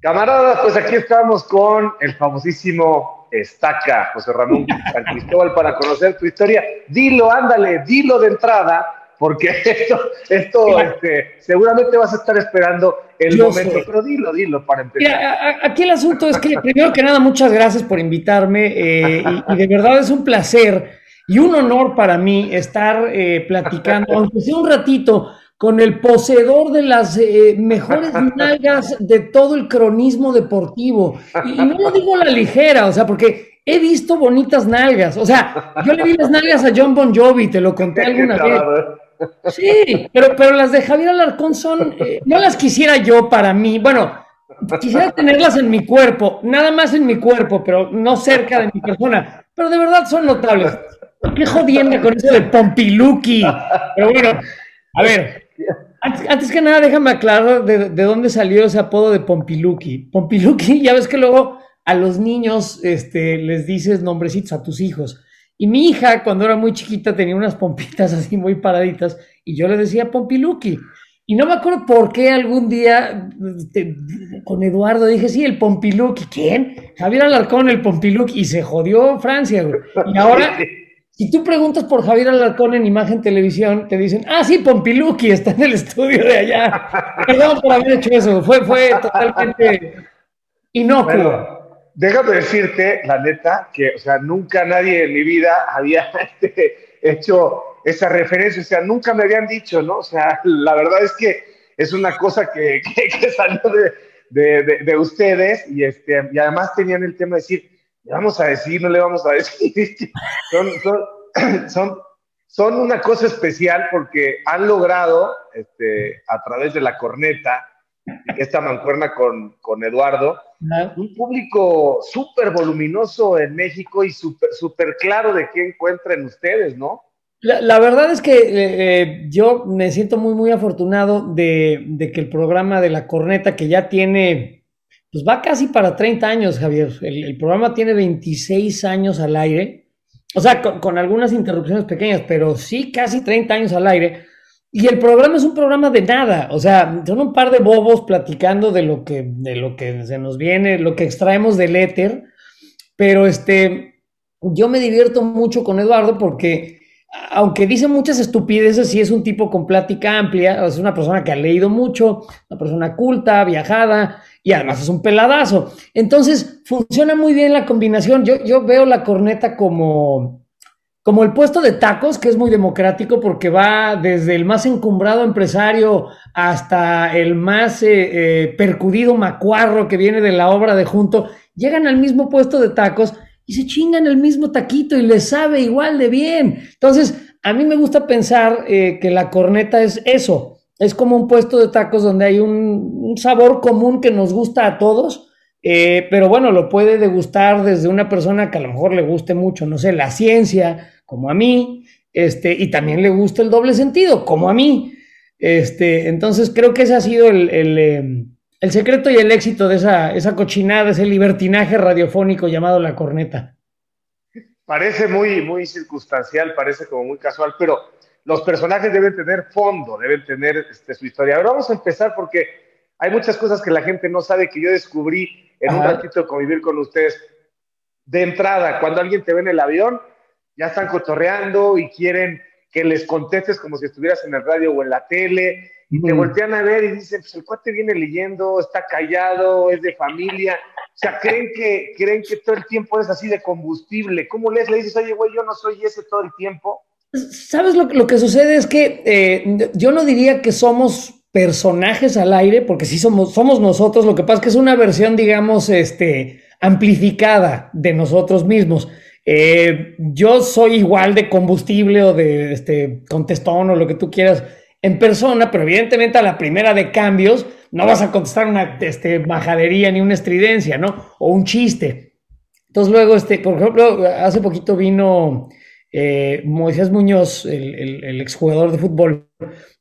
Camaradas, pues aquí estamos con el famosísimo Estaca, José Ramón San Cristóbal, para conocer tu historia. Dilo, ándale, dilo de entrada, porque esto, esto este, seguramente vas a estar esperando el momento, pero dilo, dilo para empezar. aquí el asunto es que, primero que nada, muchas gracias por invitarme eh, y, de verdad es un placer y un honor para mí estar eh, platicando, aunque sea un ratito, con el poseedor de las eh, mejores nalgas de todo el cronismo deportivo. Y, no lo digo a la ligera, o sea, porque he visto bonitas nalgas. O sea, yo le vi las nalgas a John Bon Jovi, te lo conté alguna vez. Sí, pero, pero las de Javier Alarcón son, eh, no las quisiera yo para mí. Bueno, quisiera tenerlas en mi cuerpo, nada más en mi cuerpo, pero no cerca de mi persona. Pero de verdad son notables. Qué jodiendo con eso de Pompiluki. Pero bueno, a ver, antes, que nada, déjame aclarar de, dónde salió ese apodo de Pompiluki. Pompiluki, ya ves que luego a los niños este, les dices nombrecitos a tus hijos. Y mi hija, cuando era muy chiquita, tenía unas pompitas así muy paraditas y yo le decía Pompiluki. Y no me acuerdo por qué algún día este, con Eduardo dije, sí, el Pompiluki. ¿Quién? Javier Alarcón, el Pompiluki. Y se jodió Francia, Y ahora si tú preguntas por Javier Alarcón en Imagen Televisión, te dicen, ah, sí, Pompiluki está en el estudio de allá. Perdón por haber hecho eso, fue, fue totalmente inocuo. déjame decirte, la neta, que, o sea, nunca nadie en mi vida había este, hecho esa referencia, o sea, nunca me habían dicho, ¿no? O sea, la verdad es que es una cosa que, salió de, de, de, ustedes y, este, y además tenían el tema de decir, le vamos a decir, no le vamos a decir. son, son, una cosa especial porque han logrado, este, a través de la corneta, esta mancuerna con, con Eduardo, un público súper voluminoso en México y súper super claro de qué encuentran ustedes, ¿no? La, verdad es que eh, eh, yo me siento muy, muy afortunado de, de, que el programa de la corneta, que ya tiene pues va casi para 30 años, Javier. El, programa tiene 26 años al aire. O sea, con, algunas interrupciones pequeñas, pero sí casi 30 años al aire. Y el programa es un programa de nada. O sea, son un par de bobos platicando de lo que, de lo que se nos viene, lo que extraemos del éter. Pero este, yo me divierto mucho con Eduardo porque aunque dice muchas estupideces, sí es un tipo con plática amplia, es una persona que ha leído mucho, una persona culta, viajada, y además es un peladazo. Entonces, funciona muy bien la combinación. Yo, yo veo la corneta como, como el puesto de tacos, que es muy democrático porque va desde el más encumbrado empresario hasta el más eh, eh, percudido macuarro que viene de la obra de junto, llegan al mismo puesto de tacos y se chingan el mismo taquito y les sabe igual de bien. Entonces, a mí me gusta pensar eh, que la corneta es eso, es como un puesto de tacos donde hay un, sabor común que nos gusta a todos, eh, pero bueno, lo puede degustar desde una persona que a lo mejor le guste mucho, no sé, la ciencia, como a mí, este, y también le gusta el doble sentido, como a mí. Este, entonces creo que ese ha sido el, em, el secreto y el éxito de esa, esa cochinada, ese libertinaje radiofónico llamado La Corneta. Parece muy, muy circunstancial, parece como muy casual, pero los personajes deben tener fondo, deben tener este, su historia. Ahora vamos a empezar porque hay muchas cosas que la gente no sabe que yo descubrí en un ratito de convivir con ustedes. De entrada, cuando alguien te ve en el avión, ya están cotorreando y quieren que les contestes como si estuvieras en el radio o en la tele y te voltean a ver y dicen, pues el cuate viene leyendo, está callado, es de familia. O sea, creen que, creen que todo el tiempo es así de combustible. ¿Cómo les le dices, oye, güey, yo no soy ese todo el tiempo? ¿Sabes lo, lo que sucede? Es que eh, yo no diría que somos personajes al aire, porque sí somos, somos nosotros. Lo que pasa es que es una versión, digamos, este, amplificada de nosotros mismos. Eh, yo soy igual de combustible o de este, contestón o lo que tú quieras en persona, pero evidentemente a la primera de cambios no vas a contestar una este, majadería ni una estridencia, ¿no? O un chiste. Entonces luego, este, por ejemplo, hace poquito vino eh, Moisés Muñoz, el, el, exjugador de fútbol,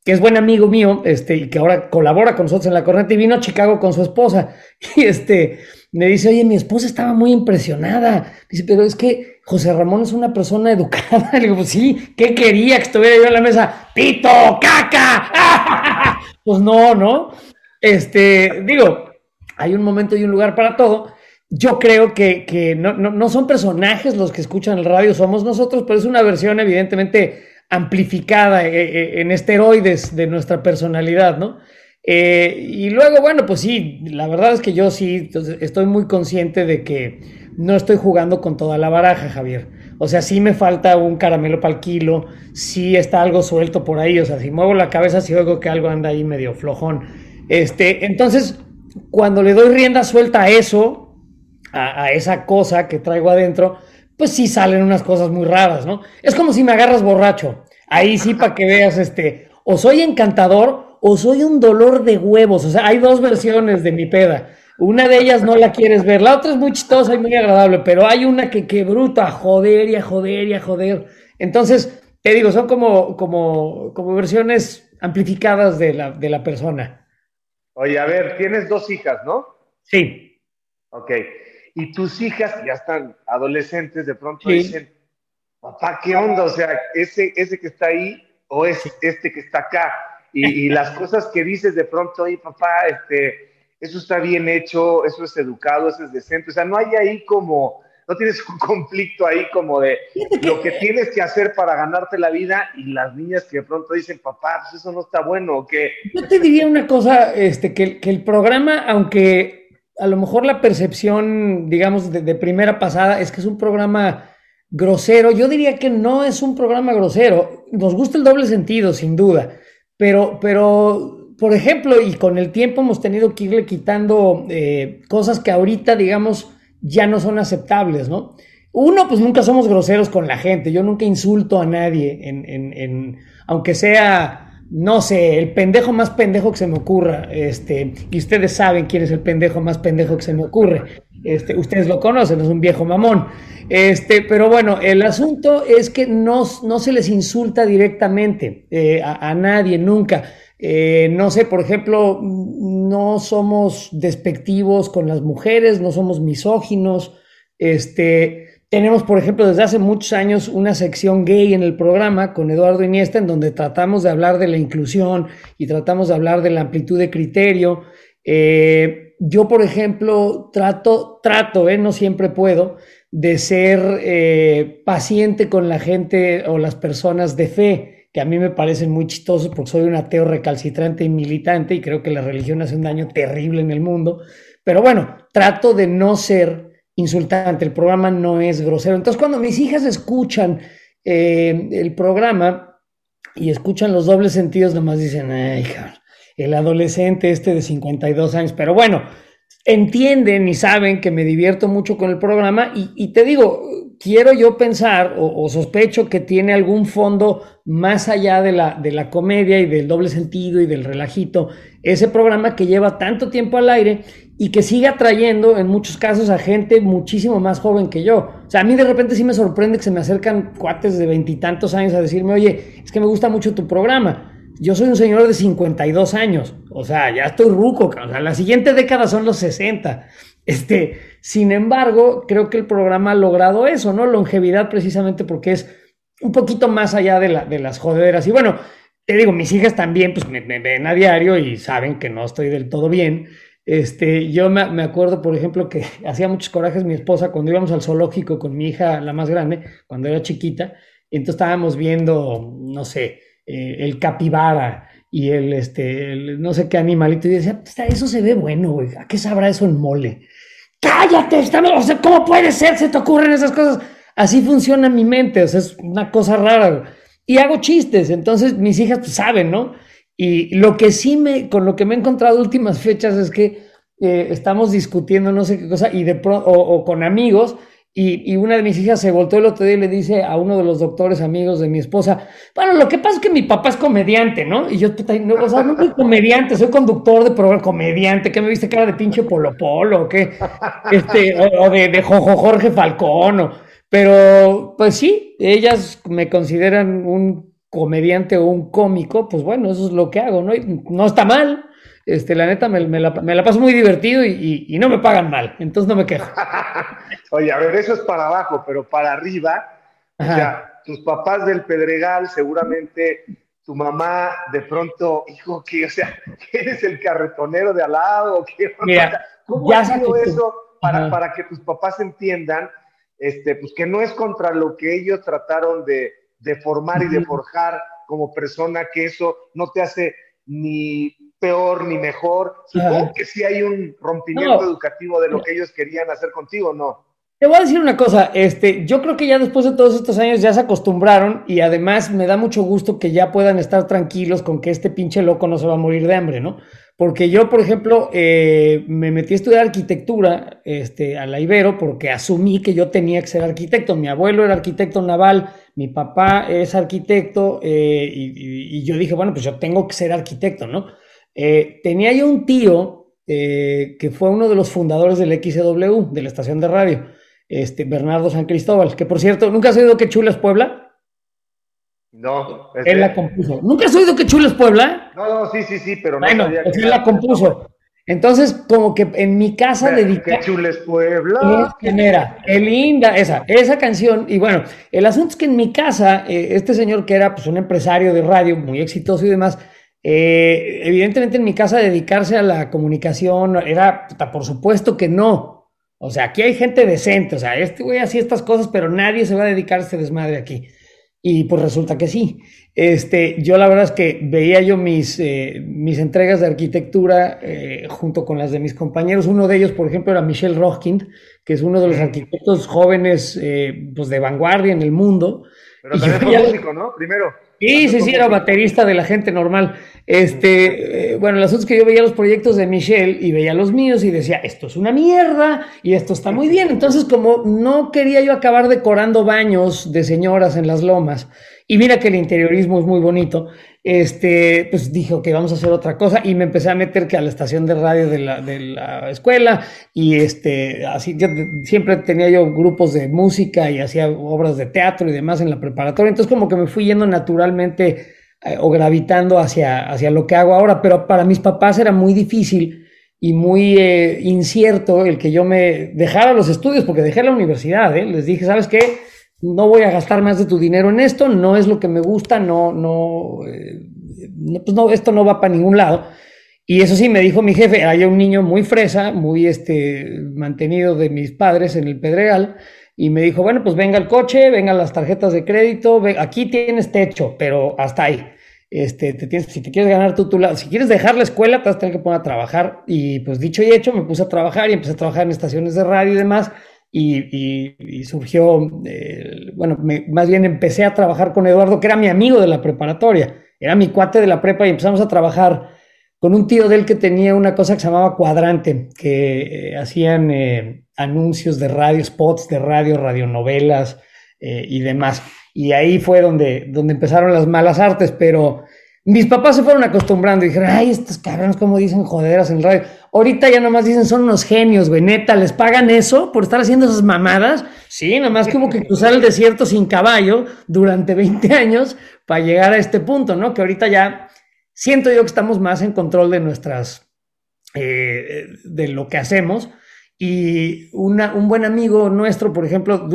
que es buen amigo mío, este, y que ahora colabora con nosotros en la corneta, y vino a Chicago con su esposa. Y este, me dice, oye, mi esposa estaba muy impresionada. Dice, pero es que José Ramón es una persona educada. Le digo, pues sí, ¿qué quería que estuviera yo en la mesa? ¡Tito, caca! pues no, ¿no? Este, digo, hay un momento y un lugar para todo. Yo creo que, no, son personajes los que escuchan el radio, somos nosotros, pero es una versión evidentemente amplificada eh, eh, en esteroides de nuestra personalidad, ¿no? Eh, y luego, bueno, pues sí, la verdad es que yo sí estoy muy consciente de que no estoy jugando con toda la baraja, Javier. O sea, sí me falta un caramelo para el kilo, sí está algo suelto por ahí, o sea, si muevo la cabeza, sí oigo que algo anda ahí medio flojón. Este, entonces, cuando le doy rienda suelta a eso, a, esa cosa que traigo adentro, pues sí salen unas cosas muy raras, ¿no? Es como si me agarras borracho. Ahí sí, para que veas, este, o soy encantador o soy un dolor de huevos. O sea, hay dos versiones de mi peda. Una de ellas no la quieres ver, la otra es muy chistosa y muy agradable, pero hay una que, que bruta, joder y a joder y a joder. Entonces, te digo, son como, como, como versiones amplificadas de la, de la persona. Oye, a ver, tienes dos hijas, ¿no? Sí. Ok. Y tus hijas ya están adolescentes, de pronto dicen, papá, ¿qué onda? O sea, ese, ese que está ahí o es este que está acá. Y, y las cosas que dices de pronto, oye, papá, este, eso está bien hecho, eso es educado, eso es decente. O sea, no hay ahí como, no tienes un conflicto ahí como de lo que tienes que hacer para ganarte la vida y las niñas que de pronto dicen, papá, pues eso no está bueno, o qué. Yo te diría una cosa, este, que, que el programa, aunque a lo mejor la percepción, digamos, de, de primera pasada es que es un programa grosero, yo diría que no es un programa grosero. Nos gusta el doble sentido, sin duda, pero, pero por ejemplo, y con el tiempo hemos tenido que irle quitando eh, cosas que ahorita, digamos, ya no son aceptables, ¿no? Uno, pues nunca somos groseros con la gente. Yo nunca insulto a nadie, en, en, en, aunque sea, no sé, el pendejo más pendejo que se me ocurra. Este, y ustedes saben quién es el pendejo más pendejo que se me ocurre. Este, ustedes lo conocen, es un viejo mamón. Este, pero bueno, el asunto es que no, se les insulta directamente eh, a nadie, nunca. Eh, no sé, por ejemplo, no somos despectivos con las mujeres, no somos misóginos. Este, tenemos, por ejemplo, desde hace muchos años una sección gay en el programa con Eduardo Iniesta, en donde tratamos de hablar de la inclusión y tratamos de hablar de la amplitud de criterio. Eh, yo, por ejemplo, trato, trato, eh, no siempre puedo, de ser paciente con la gente o las personas de fe a mí me parecen muy chistosos porque soy un ateo recalcitrante y militante y creo que la religión hace un daño terrible en el mundo. Pero bueno, trato de no ser insultante, el programa no es grosero. Entonces cuando mis hijas escuchan eh, el programa y escuchan los dobles sentidos, nomás dicen, ay, el adolescente este de 52 años, pero bueno, entienden y saben que me divierto mucho con el programa y, te digo, quiero yo pensar o, sospecho que tiene algún fondo más allá de la, de la comedia y del doble sentido y del relajito, ese programa que lleva tanto tiempo al aire y que sigue atrayendo en muchos casos a gente muchísimo más joven que yo. O sea, a mí de repente sí me sorprende que se me acercan cuates de veintitantos años a decirme, oye, es que me gusta mucho tu programa. Yo soy un señor de 52 años, o sea, ya estoy ruco, o sea, la siguiente década son los 60. Este, sin embargo, creo que el programa ha logrado eso, ¿no? Longevidad precisamente porque es un poquito más allá de, la, de las joderas. Y bueno, te digo, mis hijas también, pues me, ven a diario y saben que no estoy del todo bien. Este, yo me, me, acuerdo, por ejemplo, que hacía muchos corajes mi esposa cuando íbamos al zoológico con mi hija, la más grande, cuando era chiquita, y entonces estábamos viendo, no sé, eh, el capibara y el, este, no sé qué animalito. Y decía, eso se ve bueno, güey. ¿A qué sabrá eso en mole? ¡Cállate! o sea, ¿cómo puede ser? ¿Se te ocurren esas cosas? Así funciona mi mente, o sea, es una cosa rara. Y hago chistes, entonces mis hijas pues, saben, ¿no? Y lo que sí me, con lo que me he encontrado últimas fechas es que eh, estamos discutiendo no sé qué cosa y de o con amigos y, una de mis hijas se volteó el otro día y le dice a uno de los doctores amigos de mi esposa, bueno, lo que pasa es que mi papá es comediante, ¿no? Y yo, no, o sea, no soy comediante, soy conductor de programa, comediante, ¿qué me viste cara de pinche Polo Polo? ¿O qué? Este, o, de, de Jojo Jorge Falcón, pero pues sí, ellas me consideran un comediante o un cómico, pues bueno, eso es lo que hago, ¿no? Y no está mal, este, la neta me, la, paso muy divertido y, no me pagan mal, entonces no me quejo. Oye, a ver, eso es para abajo, pero para arriba, o sea, tus papás del Pedregal seguramente tu mamá de pronto, hijo, que, o sea, ¿eres el carretonero de al lado? ¿Qué? Mira, ¿Cómo ha sido eso para, para, que tus papás entiendan este, pues que no es contra lo que ellos trataron de, de formar y de forjar como persona, que eso no te hace ni peor ni mejor. Supongo que sí hay un rompimiento educativo de lo que ellos querían hacer contigo, ¿no? Te voy a decir una cosa, este, yo creo que ya después de todos estos años ya se acostumbraron y además me da mucho gusto que ya puedan estar tranquilos con que este pinche loco no se va a morir de hambre, ¿no? Porque yo, por ejemplo, eh, me metí a estudiar arquitectura este, a la Ibero porque asumí que yo tenía que ser arquitecto. Mi abuelo era arquitecto naval, mi papá es arquitecto eh, y, yo dije, bueno, pues yo tengo que ser arquitecto, ¿no? Eh, tenía yo un tío que fue uno de los fundadores del XW, de la estación de radio este, Bernardo San Cristóbal, que por cierto, ¿nunca has oído que Chula es Puebla? No. Él la compuso. ¿Nunca has oído que Chula es Puebla? No, no, sí, sí, sí, pero no bueno, pues él la compuso. Entonces, como que en mi casa dedica... ¿Qué es Puebla? ¿Quién era? Qué linda, esa, esa canción. Y bueno, el asunto es que en mi casa, eh, este señor que era pues un empresario de radio muy exitoso y demás, eh, evidentemente en mi casa dedicarse a la comunicación era, por supuesto que no. O sea, aquí hay gente decente, o sea, este güey hacía estas cosas, pero nadie se va a dedicar a este desmadre aquí. Y pues resulta que sí. Este, yo la verdad es que veía yo mis, eh, mis entregas de arquitectura eh, junto con las de mis compañeros. Uno de ellos, por ejemplo, era Michel Rochkind, que es uno de los arquitectos jóvenes pues de vanguardia en el mundo. Pero también fue músico, ¿no? Primero. Sí, sí, sí, era baterista de la gente normal. Este, eh, bueno, el asunto es que yo veía los proyectos de Michelle y veía los míos y decía, esto es una mierda y esto está muy bien. Entonces, como no quería yo acabar decorando baños de señoras en las lomas, y mira que el interiorismo es muy bonito, este, pues dije, que vamos a hacer otra cosa y me empecé a meter que a la estación de radio de la, de la escuela y este, así, siempre tenía yo grupos de música y hacía obras de teatro y demás en la preparatoria, entonces como que me fui yendo naturalmente eh, o gravitando hacia, hacia lo que hago ahora, pero para mis papás era muy difícil y muy eh, incierto el que yo me dejara los estudios, porque dejé la universidad, ¿eh? les dije, ¿sabes qué? No voy a gastar más de tu dinero en esto, no es lo que me gusta, no, no, pues no, esto no va para ningún lado. Y eso sí, me dijo mi jefe, hay un niño muy fresa, muy este, mantenido de mis padres en el Pedregal, y me dijo, bueno, pues venga el coche, vengan las tarjetas de crédito, aquí tienes techo, pero hasta ahí. Este, te tienes, si te quieres ganar tú, tu lado, si quieres dejar la escuela, te vas a tener que poner a trabajar. Y pues dicho y hecho, me puse a trabajar y empecé a trabajar en estaciones de radio y demás. Y, surgió, eh, bueno, más bien empecé a trabajar con Eduardo, que era mi amigo de la preparatoria, era mi cuate de la prepa y empezamos a trabajar con un tío de él que tenía una cosa que se llamaba Cuadrante, que eh, hacían eh, anuncios de radio, spots de radio, radionovelas y demás. Y ahí fue donde, donde empezaron las malas artes, pero mis papás se fueron acostumbrando y dijeron, ay, estos cabrones, como dicen joderas en radio. Ahorita ya nomás dicen, son unos genios, güey, neta, ¿les pagan eso por estar haciendo esas mamadas? Sí, nomás como que cruzar el desierto sin caballo durante 20 años para llegar a este punto, ¿no? Que ahorita ya siento yo que estamos más en control de nuestras, eh, de lo que hacemos. Y una, un buen amigo nuestro, por ejemplo,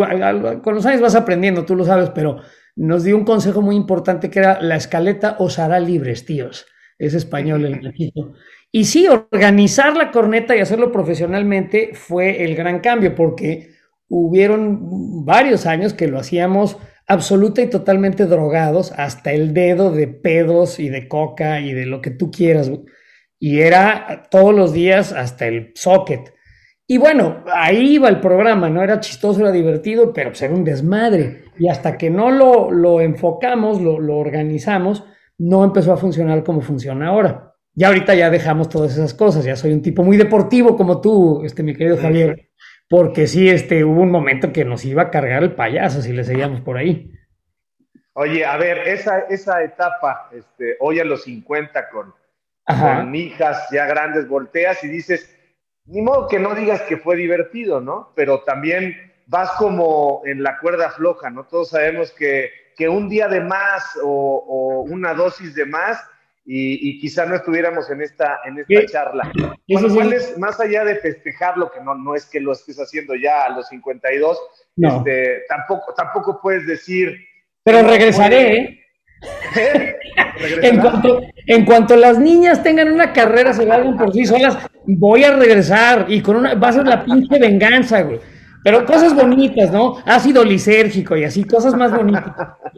con los años vas aprendiendo, tú lo sabes, pero nos dio un consejo muy importante que era la escaleta os hará libres, tíos. Es español el equipo. Y sí, organizar la corneta y hacerlo profesionalmente fue el gran cambio, porque hubieron varios años que lo hacíamos absoluta y totalmente drogados hasta el dedo de pedos y de coca y de lo que tú quieras. Y era todos los días hasta el socket. Y bueno, ahí iba el programa, ¿no? Era chistoso, era divertido, pero pues era un desmadre. Y hasta que no lo, lo enfocamos, lo, lo, organizamos, no empezó a funcionar como funciona ahora. Ya ahorita ya dejamos todas esas cosas, ya soy un tipo muy deportivo como tú, este, mi querido Javier porque sí, este, hubo un momento que nos iba a cargar el payaso si le seguíamos por ahí. Oye, a ver, esa, esa etapa, este, hoy a los 50 con, con hijas ya grandes, volteas y dices, ni modo que no digas que fue divertido, ¿no? Pero también vas como en la cuerda floja, ¿no? Todos sabemos que, que un día de más o, o una dosis de más y, quizá no estuviéramos en esta, en esta charla. más allá de festejarlo, que no, no es que lo estés haciendo ya a los 52, este, tampoco, tampoco puedes decir... Pero regresaré, ¿eh? en, cuanto, en cuanto las niñas tengan una carrera, se valgan por sí solas, voy a regresar y con una, va a ser la pinche venganza, güey. Pero cosas bonitas, ¿no? Ácido lisérgico y así, cosas más bonitas.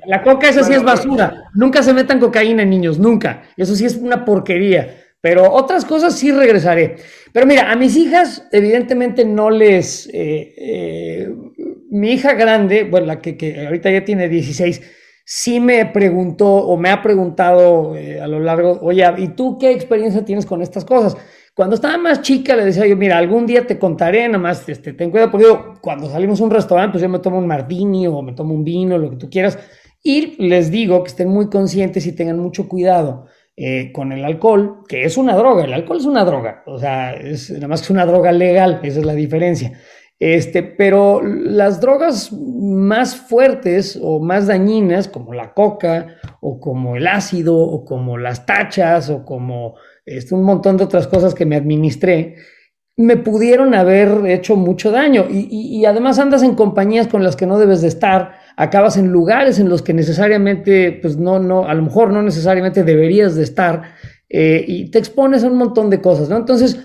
La coca, esa sí es basura. Nunca se metan cocaína, niños, nunca. Eso sí es una porquería. Pero otras cosas sí regresaré. Pero mira, a mis hijas, evidentemente no les. Eh, eh, mi hija grande, bueno, la que, que, ahorita ya tiene 16, sí me preguntó o me ha preguntado eh, a lo largo, oye, ¿y tú qué experiencia tienes con estas cosas? Cuando estaba más chica le decía yo, mira, algún día te contaré, nada más este, ten cuidado, porque yo, cuando salimos a un restaurante, pues yo me tomo un martini o me tomo un vino, lo que tú quieras, y les digo que estén muy conscientes y tengan mucho cuidado eh, con el alcohol, que es una droga, el alcohol es una droga, o sea, es nada más que es una droga legal, esa es la diferencia. Este, pero las drogas más fuertes o más dañinas, como la coca, o como el ácido, o como las tachas, o como este, un montón de otras cosas que me administré, me pudieron haber hecho mucho daño. Y, además andas en compañías con las que no debes de estar, acabas en lugares en los que necesariamente, pues no, no, a lo mejor no necesariamente deberías de estar, eh, y te expones a un montón de cosas, ¿no? Entonces,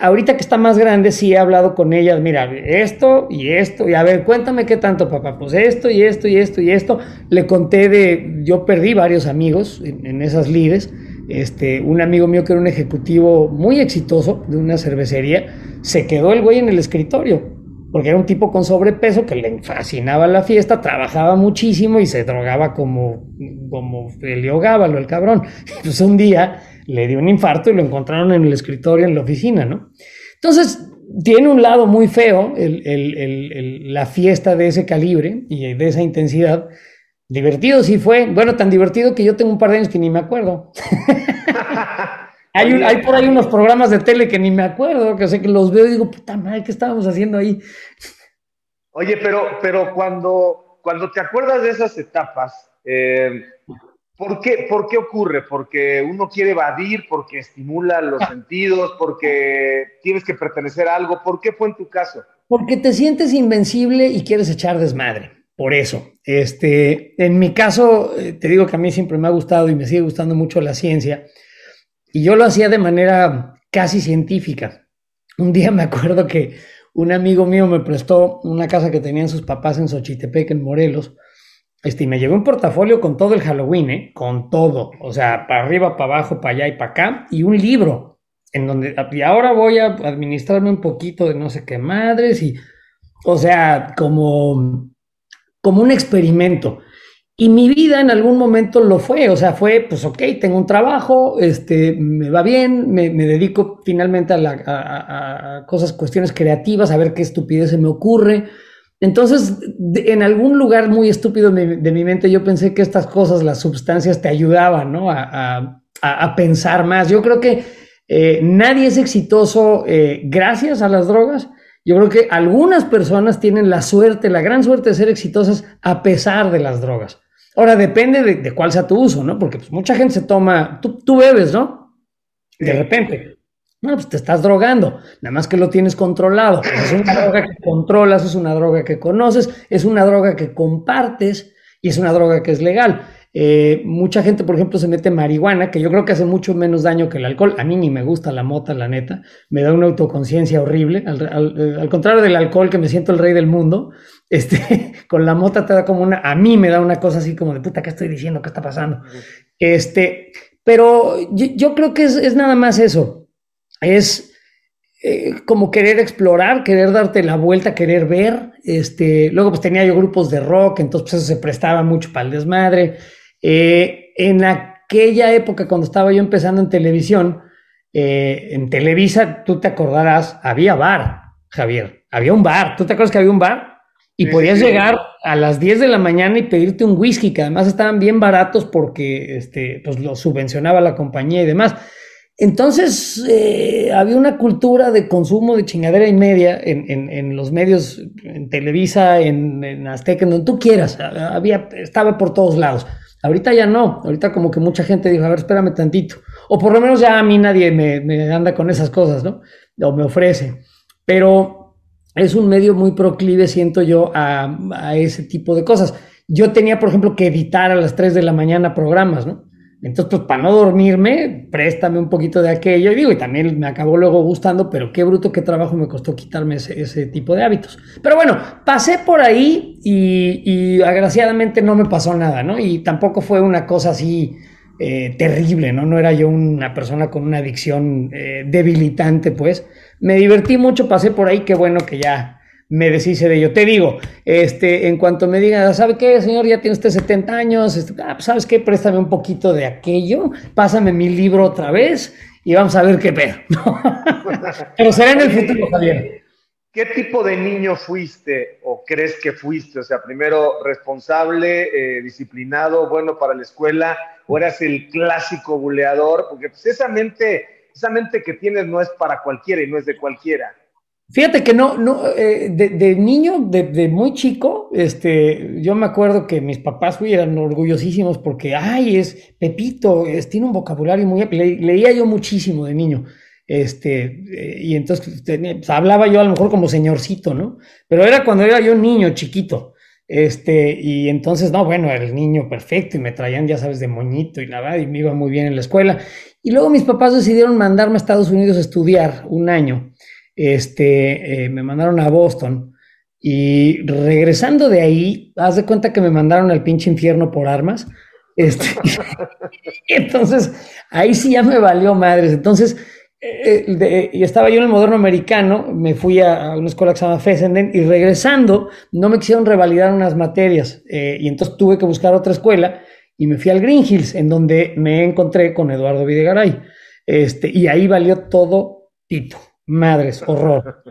ahorita que está más grande, sí he hablado con ella, mira, esto y esto, y a ver, cuéntame qué tanto, papá, pues esto y esto y esto y esto. Le conté de, yo perdí varios amigos en, en esas lides este, un amigo mío que era un ejecutivo muy exitoso de una cervecería, se quedó el güey en el escritorio, porque era un tipo con sobrepeso que le fascinaba la fiesta, trabajaba muchísimo y se drogaba como, como Heliogábalo, el cabrón. Pues un día le dio un infarto y lo encontraron en el escritorio en la oficina, ¿no? Entonces, tiene un lado muy feo la fiesta de ese calibre y de esa intensidad, Divertido sí fue. Bueno, tan divertido que yo tengo un par de años que ni me acuerdo. hay, hay, por ahí unos programas de tele que ni me acuerdo, que sé que los veo y digo, puta madre, ¿qué estábamos haciendo ahí? Oye, pero, pero cuando, cuando te acuerdas de esas etapas, eh, ¿por, qué, ¿por qué ocurre? ¿Porque uno quiere evadir, porque estimula los sentidos, porque tienes que pertenecer a algo? ¿Por qué fue en tu caso? Porque te sientes invencible y quieres echar desmadre por eso. Este, en mi caso, eh, te digo que a mí siempre me ha gustado y me sigue gustando mucho la ciencia, y yo lo hacía de manera casi científica. Un día me acuerdo que un amigo mío me prestó una casa que tenían sus papás en Xochitepec, en Morelos, este, y me llevó un portafolio con todo el Halloween, ¿eh? con todo, o sea, para arriba, para abajo, para allá y para acá, y un libro, en donde, y ahora voy a administrarme un poquito de no sé qué madres, y, o sea, como como un experimento. Y mi vida en algún momento lo fue, o sea, fue, pues ok, tengo un trabajo, este, me va bien, me, dedico finalmente a, cosas, cuestiones creativas, a ver qué estupidez se me ocurre. Entonces, en algún lugar muy estúpido de mi, mente, yo pensé que estas cosas, las sustancias, te ayudaban, ¿no? A, pensar más. Yo creo que eh, nadie es exitoso eh, gracias a las drogas yo creo que algunas personas tienen la suerte, la gran suerte de ser exitosas a pesar de las drogas. Ahora depende de, cuál sea tu uso, ¿no? Porque pues, mucha gente se toma, tú, bebes, ¿no? De repente, no, pues te estás drogando, nada más que lo tienes controlado. es una droga que controlas, es una droga que conoces, es una droga que compartes y es una droga que es legal. Eh, mucha gente, por ejemplo, se mete marihuana, que yo creo que hace mucho menos daño que el alcohol. A mí ni me gusta la mota, la neta. Me da una autoconciencia horrible. Al, contrario del alcohol, que me siento el rey del mundo, este, con la mota te da como una, a mí me da una cosa así como de puta, ¿qué estoy diciendo? ¿Qué está pasando? Este, pero yo, creo que es, nada más eso. Es eh, como querer explorar, querer darte la vuelta, querer ver. Este, luego pues tenía yo grupos de rock, entonces pues, eso se prestaba mucho para el desmadre. Eh, en aquella época, cuando estaba yo empezando en televisión, eh, en Televisa, tú te acordarás, había bar, Javier, había un bar. ¿Tú te acuerdas que había un bar? Y podías llegar a las 10 de la mañana y pedirte un whisky, que además estaban bien baratos porque este, pues, lo subvencionaba la compañía y demás. Entonces, eh, había una cultura de consumo de chingadera y media en, los medios, en Televisa, en, en, Azteca, en donde tú quieras. Había, estaba por todos lados. Ahorita ya no, ahorita como que mucha gente dijo, a ver, espérame tantito. O por lo menos ya a mí nadie me, anda con esas cosas, ¿no? O me ofrece. Pero es un medio muy proclive, siento yo, a, ese tipo de cosas. yo tenía, por ejemplo, que editar a las 3 de la mañana programas, ¿no? Entonces, pues para no dormirme, préstame un poquito de aquello. Y digo, y también me acabó luego gustando, pero qué bruto, qué trabajo me costó quitarme ese, tipo de hábitos. Pero bueno, pasé por ahí y, agraciadamente no me pasó nada, ¿no? Y tampoco fue una cosa así eh, terrible, ¿no? No era yo una persona con una adicción eh, debilitante, pues. Me divertí mucho, pasé por ahí, qué bueno que ya me deshice de ello. Te digo, este, en cuanto me digan, ¿sabe qué, señor? Ya tiene usted 70 años, este, ah, pues, ¿sabes qué? Préstame un poquito de aquello, pásame mi libro otra vez y vamos a ver qué pedo. Pero será en el futuro, Javier. ¿Qué tipo de niño fuiste o crees que fuiste? O sea, primero responsable, eh, disciplinado, bueno para la escuela, o eras el clásico buleador, porque pues esa mente, esa mente que tienes no es para cualquiera y no es de cualquiera. Fíjate que no, no, eh, de, niño, de, muy chico, este, yo me acuerdo que mis papás eran orgullosísimos porque, ay, es Pepito, es, tiene un vocabulario muy, leía yo muchísimo de niño, este, eh, y entonces pues, hablaba yo a lo mejor como señorcito, ¿no? Pero era cuando era yo niño chiquito, este, y entonces, no, bueno, era el niño perfecto y me traían, ya sabes, de moñito y nada, y me iba muy bien en la escuela. Y luego mis papás decidieron mandarme a Estados Unidos a estudiar un año este, eh, me mandaron a Boston y regresando de ahí, haz de cuenta que me mandaron al pinche infierno por armas. Este, entonces, ahí sí ya me valió madres. Entonces, eh, y estaba yo en el moderno americano, me fui a, una escuela que se llama Fessenden y regresando no me quisieron revalidar unas materias eh, y entonces tuve que buscar otra escuela y me fui al Green Hills en donde me encontré con Eduardo Videgaray. Este, y ahí valió todo Tito. Madres, horror.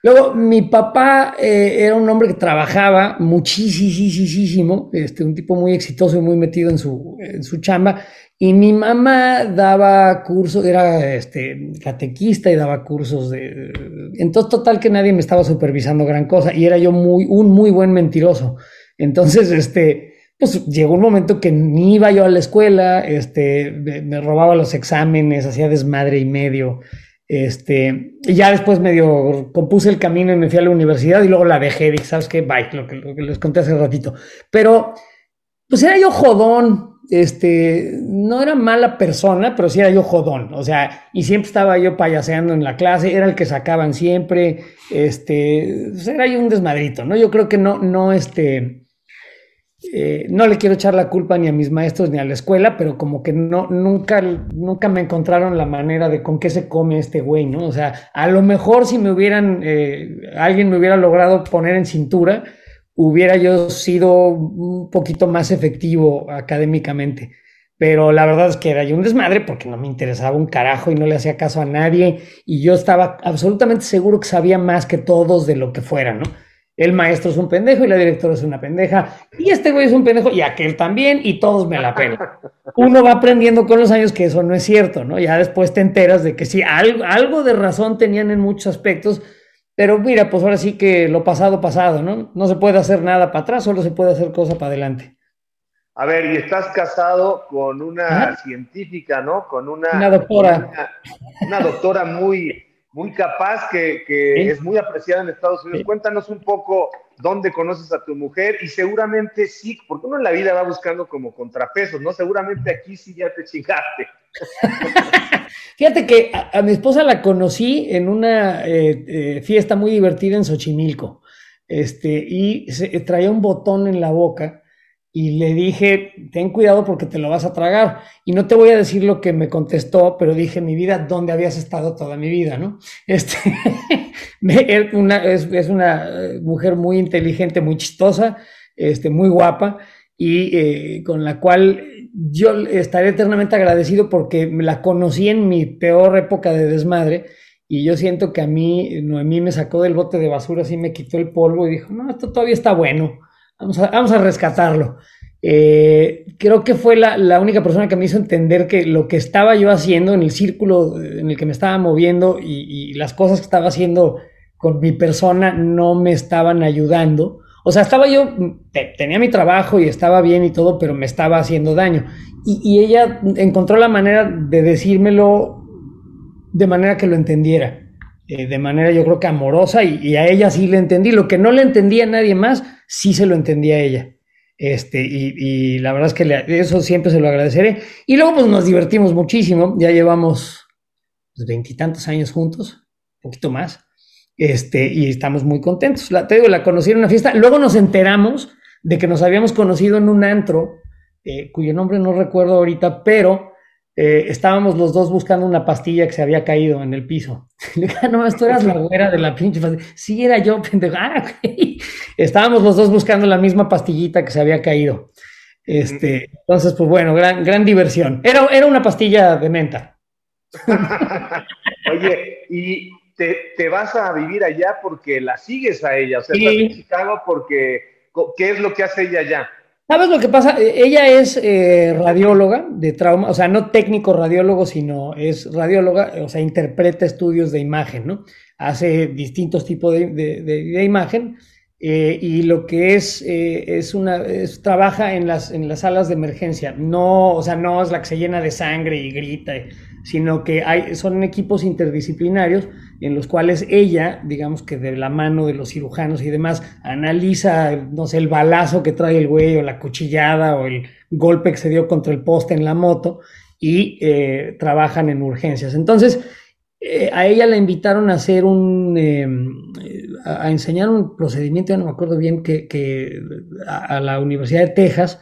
Luego, mi papá eh, era un hombre que trabajaba muchísimo, este, un tipo muy exitoso y muy metido en su, en su chamba. Y mi mamá daba cursos, era este, catequista y daba cursos de... Entonces, total que nadie me estaba supervisando gran cosa y era yo muy, un muy buen mentiroso. Entonces, este, pues llegó un momento que ni iba yo a la escuela, este, me robaba los exámenes, hacía desmadre y medio. Este, y ya después medio compuse el camino y me fui a la universidad y luego la dejé, dije, ¿sabes qué? Bye, lo que, les conté hace ratito. Pero, pues era yo jodón, este, no era mala persona, pero sí era yo jodón, o sea, y siempre estaba yo payaseando en la clase, era el que sacaban siempre, este, pues era yo un desmadrito, ¿no? Yo creo que no, no, este, eh, no le quiero echar la culpa ni a mis maestros ni a la escuela, pero como que no, nunca, nunca me encontraron la manera de con qué se come este güey, ¿no? O sea, a lo mejor si me hubieran, eh, alguien me hubiera logrado poner en cintura, hubiera yo sido un poquito más efectivo académicamente. Pero la verdad es que era yo un desmadre porque no me interesaba un carajo y no le hacía caso a nadie y yo estaba absolutamente seguro que sabía más que todos de lo que fuera, ¿no? El maestro es un pendejo y la directora es una pendeja, y este güey es un pendejo y aquel también, y todos me la pelan. Uno va aprendiendo con los años que eso no es cierto, ¿no? Ya después te enteras de que sí, algo, algo de razón tenían en muchos aspectos, pero mira, pues ahora sí que lo pasado, pasado, ¿no? No se puede hacer nada para atrás, solo se puede hacer cosa para adelante. A ver, y estás casado con una científica, ¿no? Con una, una doctora. una doctora muy muy capaz, que, es muy apreciada en Estados Unidos. Cuéntanos un poco dónde conoces a tu mujer y seguramente sí, porque uno en la vida va buscando como contrapesos, ¿no? Seguramente aquí sí ya te chingaste. Fíjate que a, mi esposa la conocí en una eh, eh, fiesta muy divertida en Xochimilco, este, y se, traía un botón en la boca y le dije, ten cuidado porque te lo vas a tragar. Y no te voy a decir lo que me contestó, pero dije, mi vida, ¿dónde habías estado toda mi vida? ¿no? Este, es, una eh, mujer muy inteligente, muy chistosa, este, muy guapa y eh, con la cual yo estaré eternamente agradecido porque me la conocí en mi peor época de desmadre. Y yo siento que a mí, Noemí me sacó del bote de basura, así me quitó el polvo y dijo, no, esto todavía está bueno Vamos a, rescatarlo. Eh, creo que fue la, única persona que me hizo entender que lo que estaba yo haciendo en el círculo en el que me estaba moviendo y, las cosas que estaba haciendo con mi persona no me estaban ayudando. O sea, estaba yo, tenía mi trabajo y estaba bien y todo, pero me estaba haciendo daño. Y, ella encontró la manera de decírmelo de manera que lo entendiera. Eh, de manera yo creo que amorosa y, a ella sí le entendí. Lo que no le entendía a nadie más, sí se lo entendía a ella. Este, y, la verdad es que eso siempre se lo agradeceré. Y luego pues nos divertimos muchísimo, ya llevamos pues, veintitantos años juntos, un poquito más, este, y estamos muy contentos. La, te digo, la conocí en una fiesta, luego nos enteramos de que nos habíamos conocido en un antro, eh, cuyo nombre no recuerdo ahorita, pero eh, estábamos los dos buscando una pastilla que se había caído en el piso. Le dije, ah, no, tú eras la güera de la pinche pastilla. Sí, era yo, pendejo. Ah, Estábamos los dos buscando la misma pastillita que se había caído. Este, entonces, pues bueno, gran, gran diversión. Era, era una pastilla de menta. Oye, y te, vas a vivir allá porque la sigues a ella, o sea, estás en Chicago porque, ¿qué es lo que hace ella allá? ¿Sabes lo que pasa? E, ella es eh, radióloga de trauma, o sea, no técnico radiólogo, sino es radióloga, o sea, interpreta estudios de imagen, ¿no? Hace distintos tipos de, imagen eh, y lo que es, eh, es una, trabaja en las, en las salas de emergencia. No, o sea, no es la que se llena de sangre y grita, sino que hay, son equipos interdisciplinarios en los cuales ella, digamos que de la mano de los cirujanos y demás, analiza, no sé, el balazo que trae el güey o la cuchillada o el golpe que se dio contra el poste en la moto y eh, trabajan en urgencias. Entonces, eh, a ella la invitaron a hacer un, em, a, enseñar un procedimiento, ya no me acuerdo bien, que, a, la Universidad de Texas,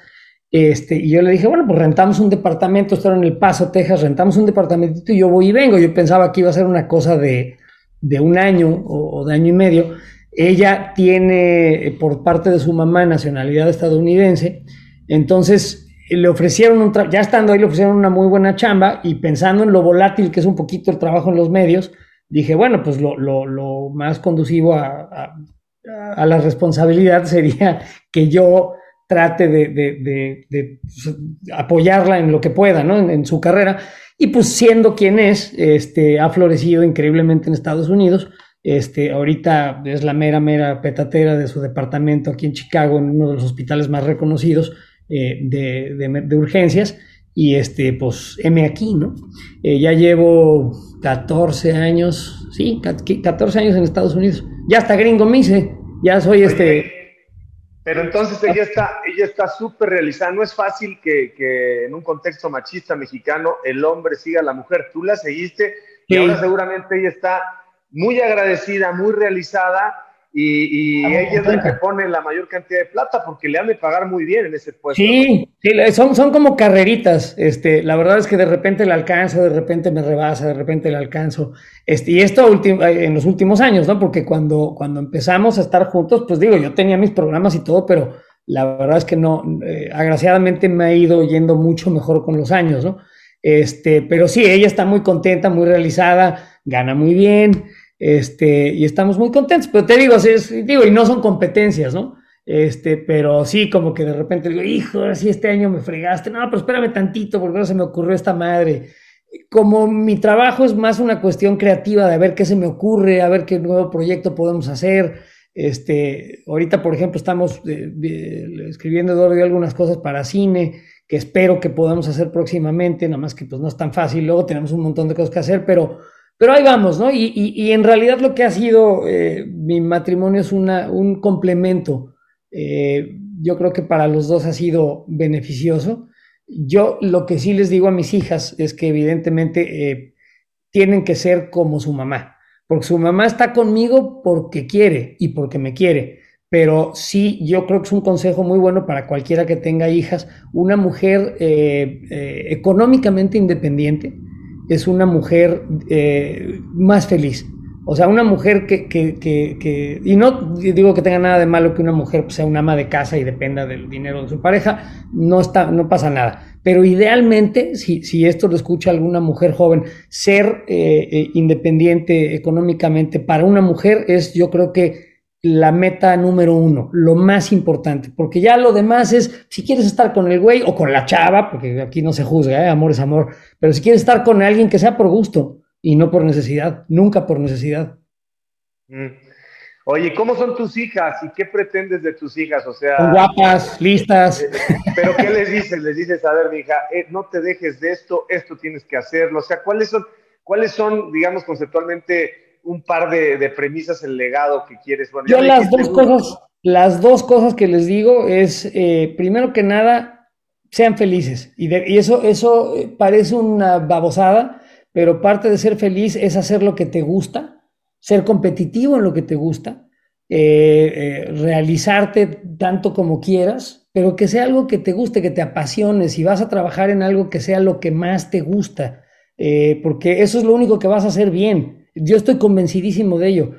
este, y yo le dije, bueno, pues rentamos un departamento, esto era en El Paso, Texas, rentamos un departamentito y yo voy y vengo. Yo pensaba que iba a ser una cosa de, de un año o, de año y medio, ella tiene eh, por parte de su mamá nacionalidad estadounidense, entonces eh, le ofrecieron, un ya estando ahí, le ofrecieron una muy buena chamba y pensando en lo volátil que es un poquito el trabajo en los medios, dije, bueno, pues lo, lo, más conducivo a, a, la responsabilidad sería que yo trate de, de, de, pues, apoyarla en lo que pueda, ¿no? En, en, su carrera. Y pues siendo quien es, este, ha florecido increíblemente en Estados Unidos. Este, ahorita es la mera, mera petatera de su departamento aquí en Chicago, en uno de los hospitales más reconocidos eh, de, de, urgencias. Y este, pues, M aquí, ¿no? Eh, ya llevo 14 años, sí, 14 años en Estados Unidos. Ya hasta gringo me ya soy este pero entonces ella está, ella está súper realizada. No es fácil que, en un contexto machista mexicano el hombre siga a la mujer. Tú la seguiste y ahora seguramente ella está muy agradecida, muy realizada y, ella es la que pone la mayor cantidad de plata porque le han de pagar muy bien en ese puesto. Sí, sí son, son como carreritas. Este, la verdad es que de repente le alcanzo, de repente me rebasa, de repente le alcanzo. Este, y esto en los últimos años, ¿no? Porque cuando, cuando empezamos a estar juntos, pues digo, yo tenía mis programas y todo, pero la verdad es que no, eh, agraciadamente me ha ido yendo mucho mejor con los años, ¿no? Este, pero sí, ella está muy contenta, muy realizada, gana muy bien. Este, y estamos muy contentos, pero te digo, digo, y no son competencias, ¿no? Este, pero sí, como que de repente digo, hijo, ahora sí este año me fregaste, no, pero espérame tantito, porque ahora se me ocurrió esta madre. Como mi trabajo es más una cuestión creativa de ver qué se me ocurre, a ver qué nuevo proyecto podemos hacer. Este, ahorita, por ejemplo, estamos eh, escribiendo Eduardo algunas cosas para cine que espero que podamos hacer próximamente, nada más que pues no es tan fácil. Luego tenemos un montón de cosas que hacer, pero pero ahí vamos, ¿no? Y, en realidad lo que ha sido eh, mi matrimonio es una, un complemento. Eh, yo creo que para los dos ha sido beneficioso. Yo lo que sí les digo a mis hijas es que evidentemente eh, tienen que ser como su mamá, porque su mamá está conmigo porque quiere y porque me quiere. Pero sí, yo creo que es un consejo muy bueno para cualquiera que tenga hijas, una mujer económicamente independiente, es una mujer eh, más feliz. O sea, una mujer que, que, que, y no digo que tenga nada de malo que una mujer sea una ama de casa y dependa del dinero de su pareja, no, está, no pasa nada. Pero idealmente, si, si esto lo escucha alguna mujer joven, ser eh, eh, independiente económicamente para una mujer es, yo creo que la meta número uno, lo más importante, porque ya lo demás es, si quieres estar con el güey o con la chava, porque aquí no se juzga, ¿eh? amor es amor, pero si quieres estar con alguien que sea por gusto y no por necesidad, nunca por necesidad. Mm. Oye, ¿cómo son tus hijas y qué pretendes de tus hijas? O sea, guapas, listas. Eh, pero ¿qué les dices? Les dices, a ver, mi hija, eh, no te dejes de esto, esto tienes que hacerlo. O sea, ¿cuáles son, cuáles son, digamos, conceptualmente un par de, premisas el legado que quieres. Bueno, Yo las dos cosas, las dos cosas que les digo es, eh, primero que nada, sean felices. Y, y eso, eso parece una babosada, pero parte de ser feliz es hacer lo que te gusta, ser competitivo en lo que te gusta, eh, eh, realizarte tanto como quieras, pero que sea algo que te guste, que te apasione, si vas a trabajar en algo que sea lo que más te gusta, eh, porque eso es lo único que vas a hacer bien. Yo estoy convencidísimo de ello.